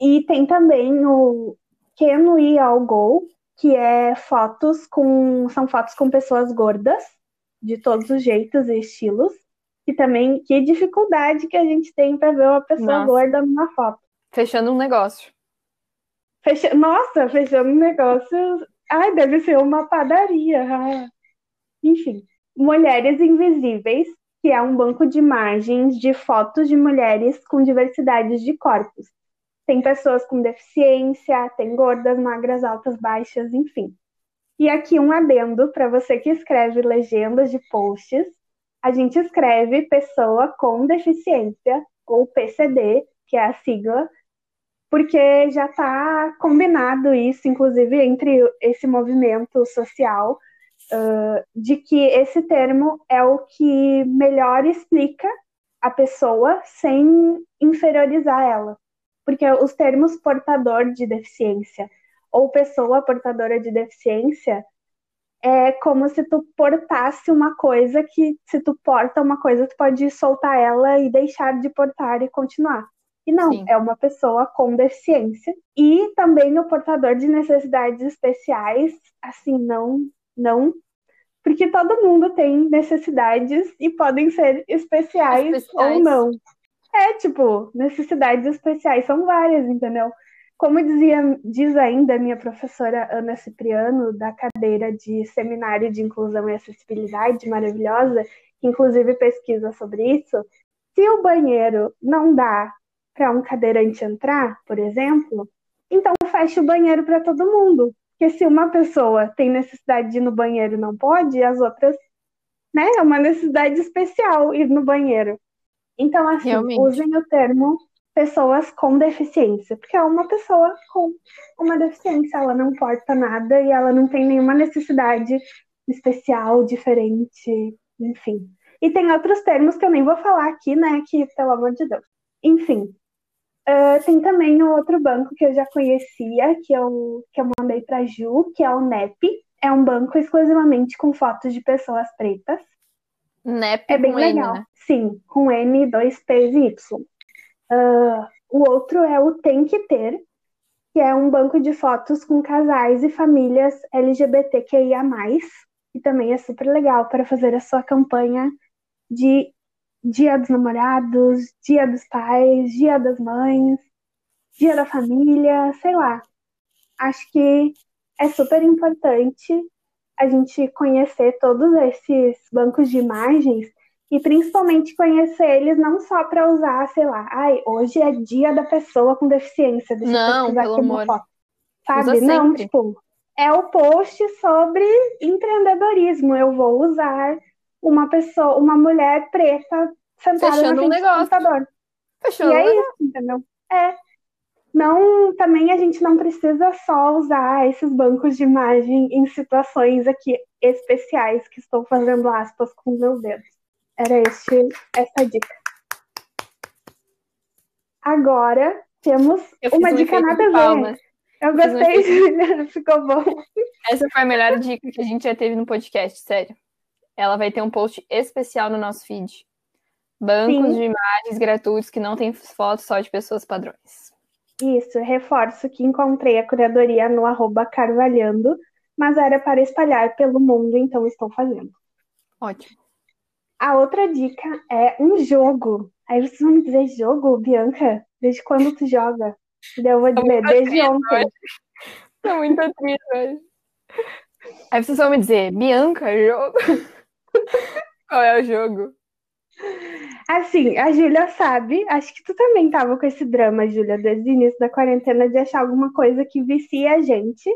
E tem também o Can We All Go, que é fotos com. São fotos com pessoas gordas, de todos os jeitos e estilos. E também que dificuldade que a gente tem para ver uma pessoa Nossa. gorda numa foto. Fechando um negócio. Fecha... Nossa, fechando um negócio. Ai, deve ser uma padaria. Ah. Enfim. Mulheres Invisíveis, que é um banco de imagens de fotos de mulheres com diversidades de corpos. Tem pessoas com deficiência, tem gordas, magras, altas, baixas, enfim. E aqui um adendo para você que escreve legendas de posts. A gente escreve pessoa com deficiência, ou PCD, que é a sigla, porque já está combinado isso, inclusive, entre esse movimento social uh, de que esse termo é o que melhor explica a pessoa sem inferiorizar ela. Porque os termos portador de deficiência ou pessoa portadora de deficiência é como se tu portasse uma coisa que, se tu porta uma coisa, tu pode soltar ela e deixar de portar e continuar. E não, Sim. é uma pessoa com deficiência. E também o portador de necessidades especiais, assim, não não, porque todo mundo tem necessidades e podem ser especiais, especiais. ou não. É, tipo, necessidades especiais são várias, entendeu? Como dizia, diz ainda a minha professora Ana Cipriano, da cadeira de Seminário de Inclusão e Acessibilidade, maravilhosa, que inclusive pesquisa sobre isso, se o banheiro não dá para um cadeirante entrar, por exemplo, então fecha o banheiro para todo mundo. Porque se uma pessoa tem necessidade de ir no banheiro e não pode, as outras, né? É uma necessidade especial ir no banheiro. Então, assim, Realmente. usem o termo pessoas com deficiência, porque é uma pessoa com uma deficiência, ela não porta nada e ela não tem nenhuma necessidade especial, diferente, enfim. E tem outros termos que eu nem vou falar aqui, né? Que, pelo amor de Deus. Enfim. Uh, tem também um outro banco que eu já conhecia, que eu, que eu mandei para Ju, que é o NEP. É um banco exclusivamente com fotos de pessoas pretas. NEP É bem com N, legal. né? Sim, com N, dois P's e Y. Uh, o outro é o Tem Que Ter, que é um banco de fotos com casais e famílias LGBTQIA+, que também é super legal para fazer a sua campanha de Dia dos Namorados, Dia dos Pais, Dia das Mães, Dia da Família, sei lá. Acho que é super importante a gente conhecer todos esses bancos de imagens e principalmente conhecer eles não só para usar, sei lá, ai, hoje é dia da pessoa com deficiência, deixa Não, eu pesquisar pelo aqui uma amor. foto. Sabe? Usa Não, sempre. tipo, é o post sobre empreendedorismo. Eu vou usar uma pessoa, uma mulher preta sentada Fechando na um negócio. computador. Fechou. E é isso, entendeu? É. Não, também a gente não precisa só usar esses bancos de imagem em situações aqui especiais que estou fazendo aspas com meus dedos. Era este, essa dica. Agora temos uma um dica nada a ver. Eu um gostei, Julia, ficou bom. Essa foi a melhor dica que a gente já teve no podcast, sério. Ela vai ter um post especial no nosso feed. Bancos Sim. de imagens gratuitos que não tem fotos só de pessoas padrões. Isso, reforço que encontrei a curadoria no arroba carvalhando, mas era para espalhar pelo mundo, então estou fazendo. Ótimo. A outra dica é um jogo. Aí vocês vão me dizer, jogo, Bianca? Desde quando tu joga? Eu vou dizer, desde ontem. Tô muito triste hoje. Aí vocês vão me dizer, Bianca, jogo? Qual é o jogo? Assim, a Júlia sabe, acho que tu também tava com esse drama, Júlia, desde o início da quarentena, de achar alguma coisa que vicia a gente,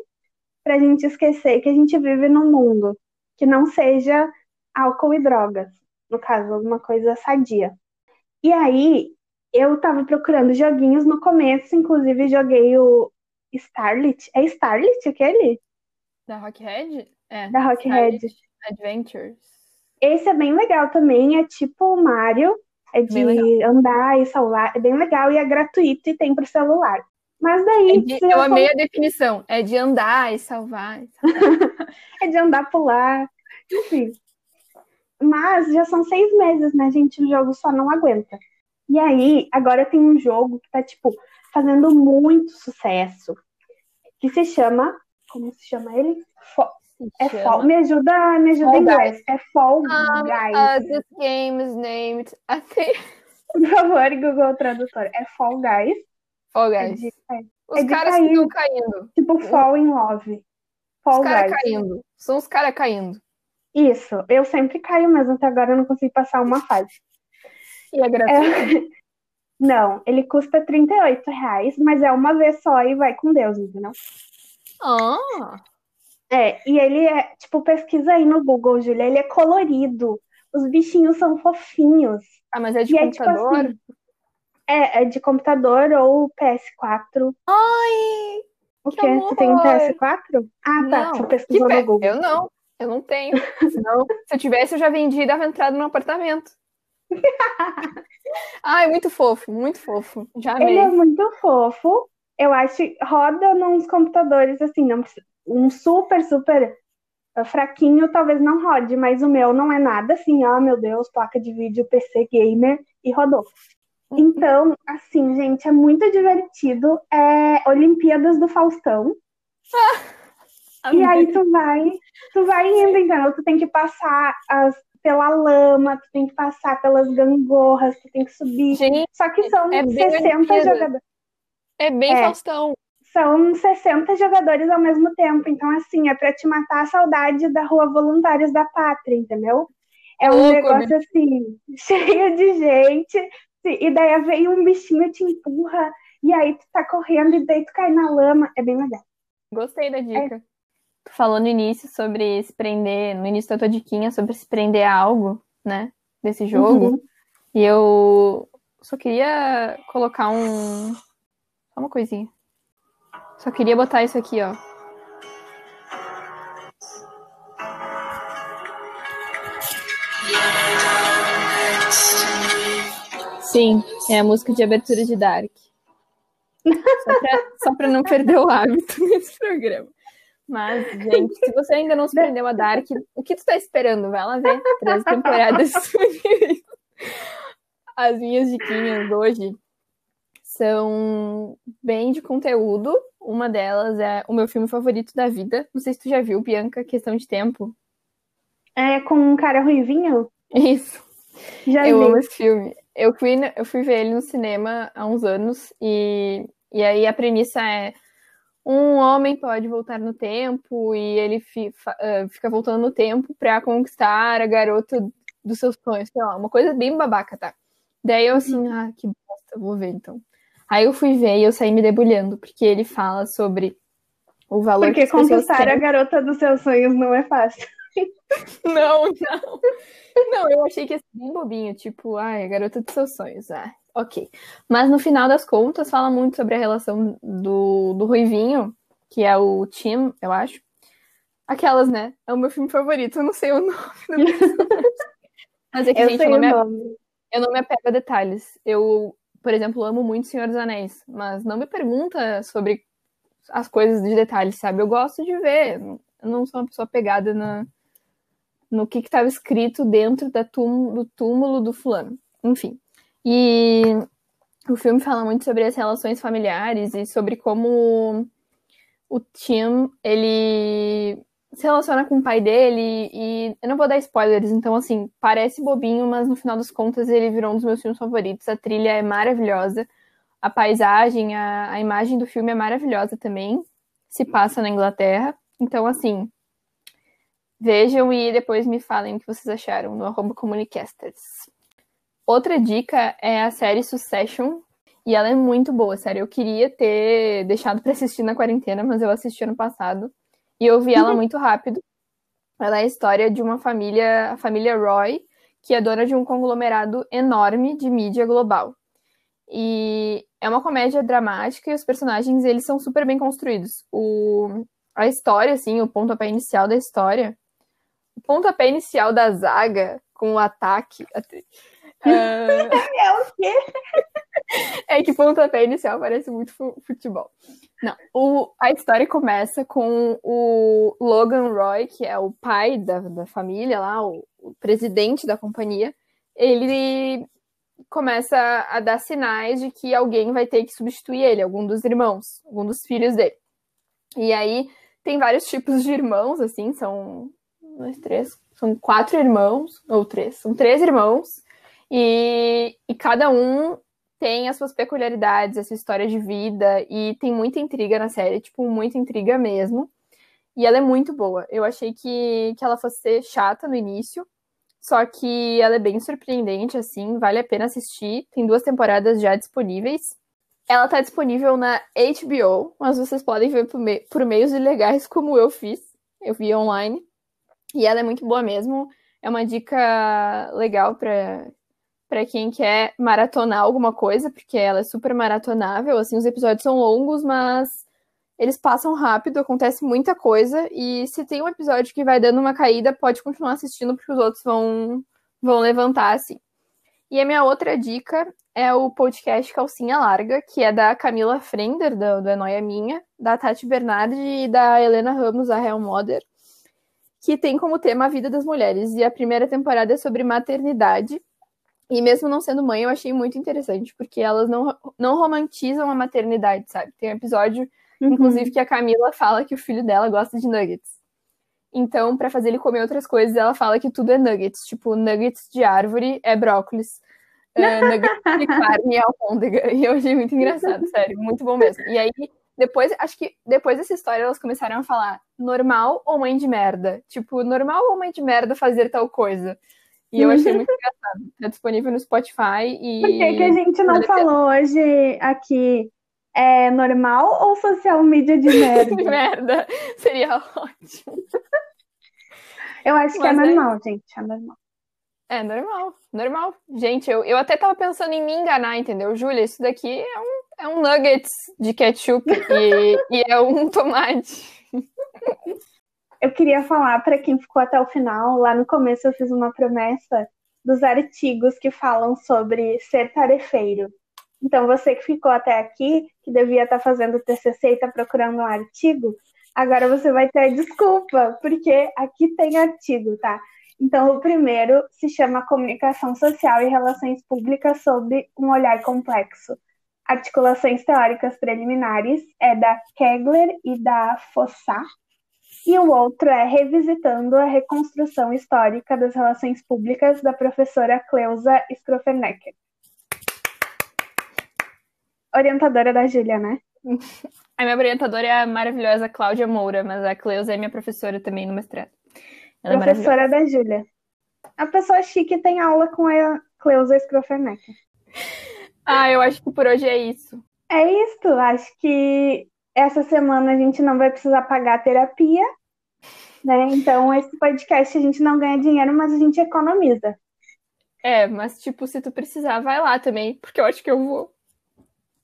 pra gente esquecer que a gente vive num mundo que não seja álcool e drogas, no caso, alguma coisa sadia. E aí, eu tava procurando joguinhos no começo, inclusive joguei o Starlit. É Starlit aquele? Da Rockhead? É. Da Rockhead. Adventures. Esse é bem legal também, é tipo o Mario, é de andar e salvar, é bem legal e é gratuito e tem pro celular. Mas É daí de- se eu amei a definição. É de andar e salvar. é de andar, pular, enfim. Mas já são seis meses, né, gente? O jogo só não aguenta. E aí, agora tem um jogo que tá, tipo, fazendo muito sucesso, que se chama. Como se chama ele? Fo- é Fall. Me ajuda, me ajuda em inglês. É Fall Um, Guys. uh, this game is named. I think. Por favor, Google Tradutor. É Fall Guys. Fall É Guys. de- é, Os é de caras cair. que estão caindo. tipo Fall in Love. Fall Os caras caindo. São os caras caindo. Isso. Eu sempre caio mesmo. Até agora eu não consigo passar uma fase. E é gratuito. É, Não, ele custa 38 reais, mas é uma vez só e vai com Deus, entendeu? Ah, É, e ele é, tipo, pesquisa aí no Google, Júlia, ele é colorido. Os bichinhos são fofinhos. ah, mas é de E é tipo computador? assim, é, é de computador ou PS4. Ai, O Que quê? Tu tem um amor! PS4? Ah, tá, não. tu Que pesquisou no Google. Eu não. Eu não tenho. Senão, se eu tivesse, eu já vendi e dava entrada no apartamento. Ai, muito fofo, muito fofo. Já Ele amei. é muito fofo. Eu acho que roda nos computadores assim, não precisa- um super, super fraquinho, talvez não rode, mas o meu não é nada assim, ó, meu Deus, placa de vídeo, PC gamer e rodou. Então, assim, gente, é muito divertido. É Olimpíadas do Faustão. E aí tu vai, tu vai indo, entendeu? Tu tem que passar as, pela lama, tu tem que passar pelas gangorras, tu tem que subir. Gente, Só que são é bem 60 Olimpíada. jogadores. é bem É. Faustão. São 60 jogadores ao mesmo tempo. Então, assim, é pra te matar a saudade da Rua Voluntários da Pátria, entendeu? É um Louco, negócio assim, cheio de gente, e daí vem um bichinho te empurra, e aí tu tá correndo e daí tu cai na lama. É bem legal. Gostei da dica. É. Tu falou no início sobre se prender, no início da tua diquinha, sobre se prender a algo, né? Desse jogo. Uhum. E eu só queria colocar um. Só uma coisinha. Só queria botar isso aqui, ó. Sim, é a música de abertura de Dark. Só pra, só pra não perder o hábito nesse programa. Mas, gente, se você ainda não se prendeu a Dark, o que tu tá esperando? Vai lá ver três temporadas As minhas diquinhas hoje são bem de conteúdo. Uma delas é o meu filme favorito da vida. Não sei se tu já viu, Bianca, Questão de Tempo. É com um cara ruivinho? Isso. Já eu vi. amo esse filme. Eu fui, eu fui ver ele no cinema há uns anos e, e aí a premissa é um homem pode voltar no tempo e ele fi, uh, fica voltando no tempo para conquistar a garota dos seus sonhos, sei lá, uma coisa bem babaca, tá? Daí eu assim, ah, que bosta, vou ver então. Aí eu fui ver e eu saí me debulhando, porque ele fala sobre o valor porque que Porque conquistar a garota dos seus sonhos não é fácil. Não, não. Não, eu achei que ia ser bem bobinho, tipo, ai, a garota dos seus sonhos. Ah, ok. Mas no final das contas, fala muito sobre a relação do, do Ruivinho, que é o Tim, eu acho. Aquelas, né? É o meu filme favorito, eu não sei o nome do Mas é que, eu gente, eu não, me, eu não me apego a detalhes. Eu, por exemplo, amo muito Senhor dos Anéis, mas não me pergunta sobre as coisas de detalhes, sabe? Eu gosto de ver. Eu não sou uma pessoa pegada na, no que estava escrito dentro da túmulo, do túmulo do fulano. Enfim. E o filme fala muito sobre as relações familiares e sobre como o Tim, ele se relaciona com o pai dele e eu não vou dar spoilers, então assim, parece bobinho, mas no final das contas ele virou um dos meus filmes favoritos. A trilha é maravilhosa, a paisagem, a, a imagem do filme é maravilhosa também. Se passa na Inglaterra. Então, assim, Vejam e depois me falem o que vocês acharam no arroba Comunicasters. Outra dica é a série Succession, e ela é muito boa, sério. Eu queria ter deixado para assistir na quarentena, mas eu assisti ano passado e eu vi ela muito rápido. Ela é a história de uma família, a família Roy, que é dona de um conglomerado enorme de mídia global. E é uma comédia dramática e os personagens eles são super bem construídos. O, a história, assim, o pontapé inicial da história o pontapé inicial da zaga com o ataque. Uh... é o quê? é que pontapé inicial parece muito futebol. Não, o, a história começa com o Logan Roy, que é o pai da, da família lá, o, o presidente da companhia. Ele começa a dar sinais de que alguém vai ter que substituir ele, algum dos irmãos, algum dos filhos dele. E aí tem vários tipos de irmãos, assim, são dois, três, são quatro irmãos, ou três, são três irmãos, e, e cada um tem as suas peculiaridades, a sua história de vida, e tem muita intriga na série, tipo, muita intriga mesmo. E ela é muito boa. Eu achei que, que ela fosse ser chata no início, só que ela é bem surpreendente, assim, vale a pena assistir. Tem duas temporadas já disponíveis. Ela tá disponível na HBO, mas vocês podem ver por, me por meios ilegais, como eu fiz. Eu vi online. E ela é muito boa mesmo. É uma dica legal para para quem quer maratonar alguma coisa, porque ela é super maratonável. Assim, os episódios são longos, mas eles passam rápido, acontece muita coisa. E se tem um episódio que vai dando uma caída, pode continuar assistindo, porque os outros vão, vão levantar, assim. E a minha outra dica é o podcast Calcinha Larga, que é da Camila Frender, do, do É Noia Minha, da Tati Bernardi e da Helena Ramos, a Real Mother que tem como tema a vida das mulheres. E a primeira temporada é sobre maternidade. E mesmo não sendo mãe, eu achei muito interessante, porque elas não, não romantizam a maternidade, sabe? Tem um episódio, uhum. inclusive, que a Camila fala que o filho dela gosta de nuggets. Então, para fazer ele comer outras coisas, ela fala que tudo é nuggets. Tipo, nuggets de árvore é brócolis. Uh, nuggets de carne é almôndega. E eu achei muito engraçado, sério. Muito bom mesmo. E aí, depois, acho que depois dessa história elas começaram a falar normal ou mãe de merda? Tipo, normal ou mãe de merda fazer tal coisa? E eu achei muito engraçado. Tá disponível no Spotify e. Por que, que a gente não falou hoje aqui? É normal ou social media de merda? de merda. Seria ótimo. Eu acho que é Mas é normal, é... gente. É normal. É normal, normal. Gente, eu, eu até tava pensando em me enganar, entendeu? Júlia, isso daqui é um, é um nuggets de ketchup e, e é um tomate. Eu queria falar para quem ficou até o final, lá no começo eu fiz uma promessa dos artigos que falam sobre ser tarefeiro. Então, você que ficou até aqui, que devia estar tá fazendo o TCC e está procurando um artigo, agora você vai ter desculpa, porque aqui tem artigo, tá? Então, o primeiro se chama Comunicação Social e Relações Públicas sob um olhar complexo. Articulações teóricas preliminares é da Kegler e da Fossat. E o outro é Revisitando a Reconstrução Histórica das Relações Públicas da professora Cleusa Skrofenecker. Orientadora da Júlia, né? A minha orientadora é a maravilhosa Cláudia Moura, mas a Cleusa é minha professora também no mestrado. Ela é Professora é da Júlia. A pessoa chique tem aula com a Cleusa Scrofeneca. Ah, eu acho que por hoje é isso. É isso. Acho que essa semana a gente não vai precisar pagar terapia, né? Então, esse podcast a gente não ganha dinheiro, mas a gente economiza. É, mas tipo, se tu precisar, vai lá também, porque eu acho que eu vou.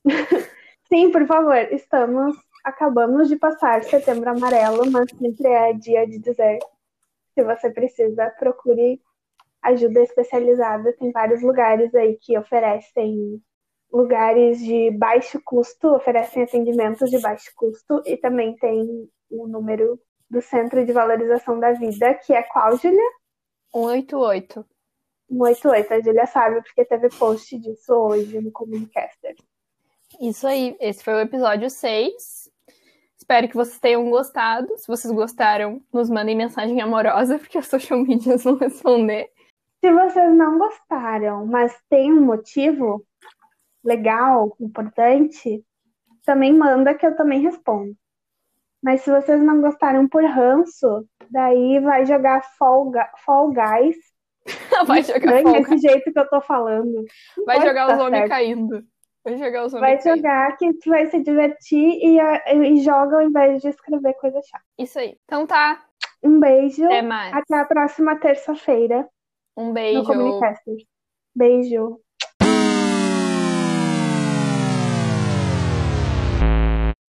Sim, por favor. Estamos, acabamos de passar setembro amarelo, mas sempre é dia de dizer se você precisa, procure ajuda especializada. Tem vários lugares aí que oferecem lugares de baixo custo, oferecem atendimentos de baixo custo e também tem o número do Centro de Valorização da Vida, que é qual, Julia? 188. 188, a Julia sabe porque teve post disso hoje no Communicaster. Isso aí, esse foi o episódio 6. Espero que vocês tenham gostado. Se vocês gostaram, nos mandem mensagem amorosa, porque as social medias vão responder. Se vocês não gostaram, mas tem um motivo legal, importante, também manda que eu também respondo. Mas se vocês não gostaram por ranço, daí vai jogar Fall, Fall Guys. vai jogar Fall Guys. jeito que eu tô falando. vai jogar os homens caindo. Vai jogar os Vai jogar que tu vai se divertir e, e joga ao invés de escrever coisa chata. Isso aí. Então tá. Um beijo. Até mais. Até a próxima terça-feira. Um beijo. No Beijo.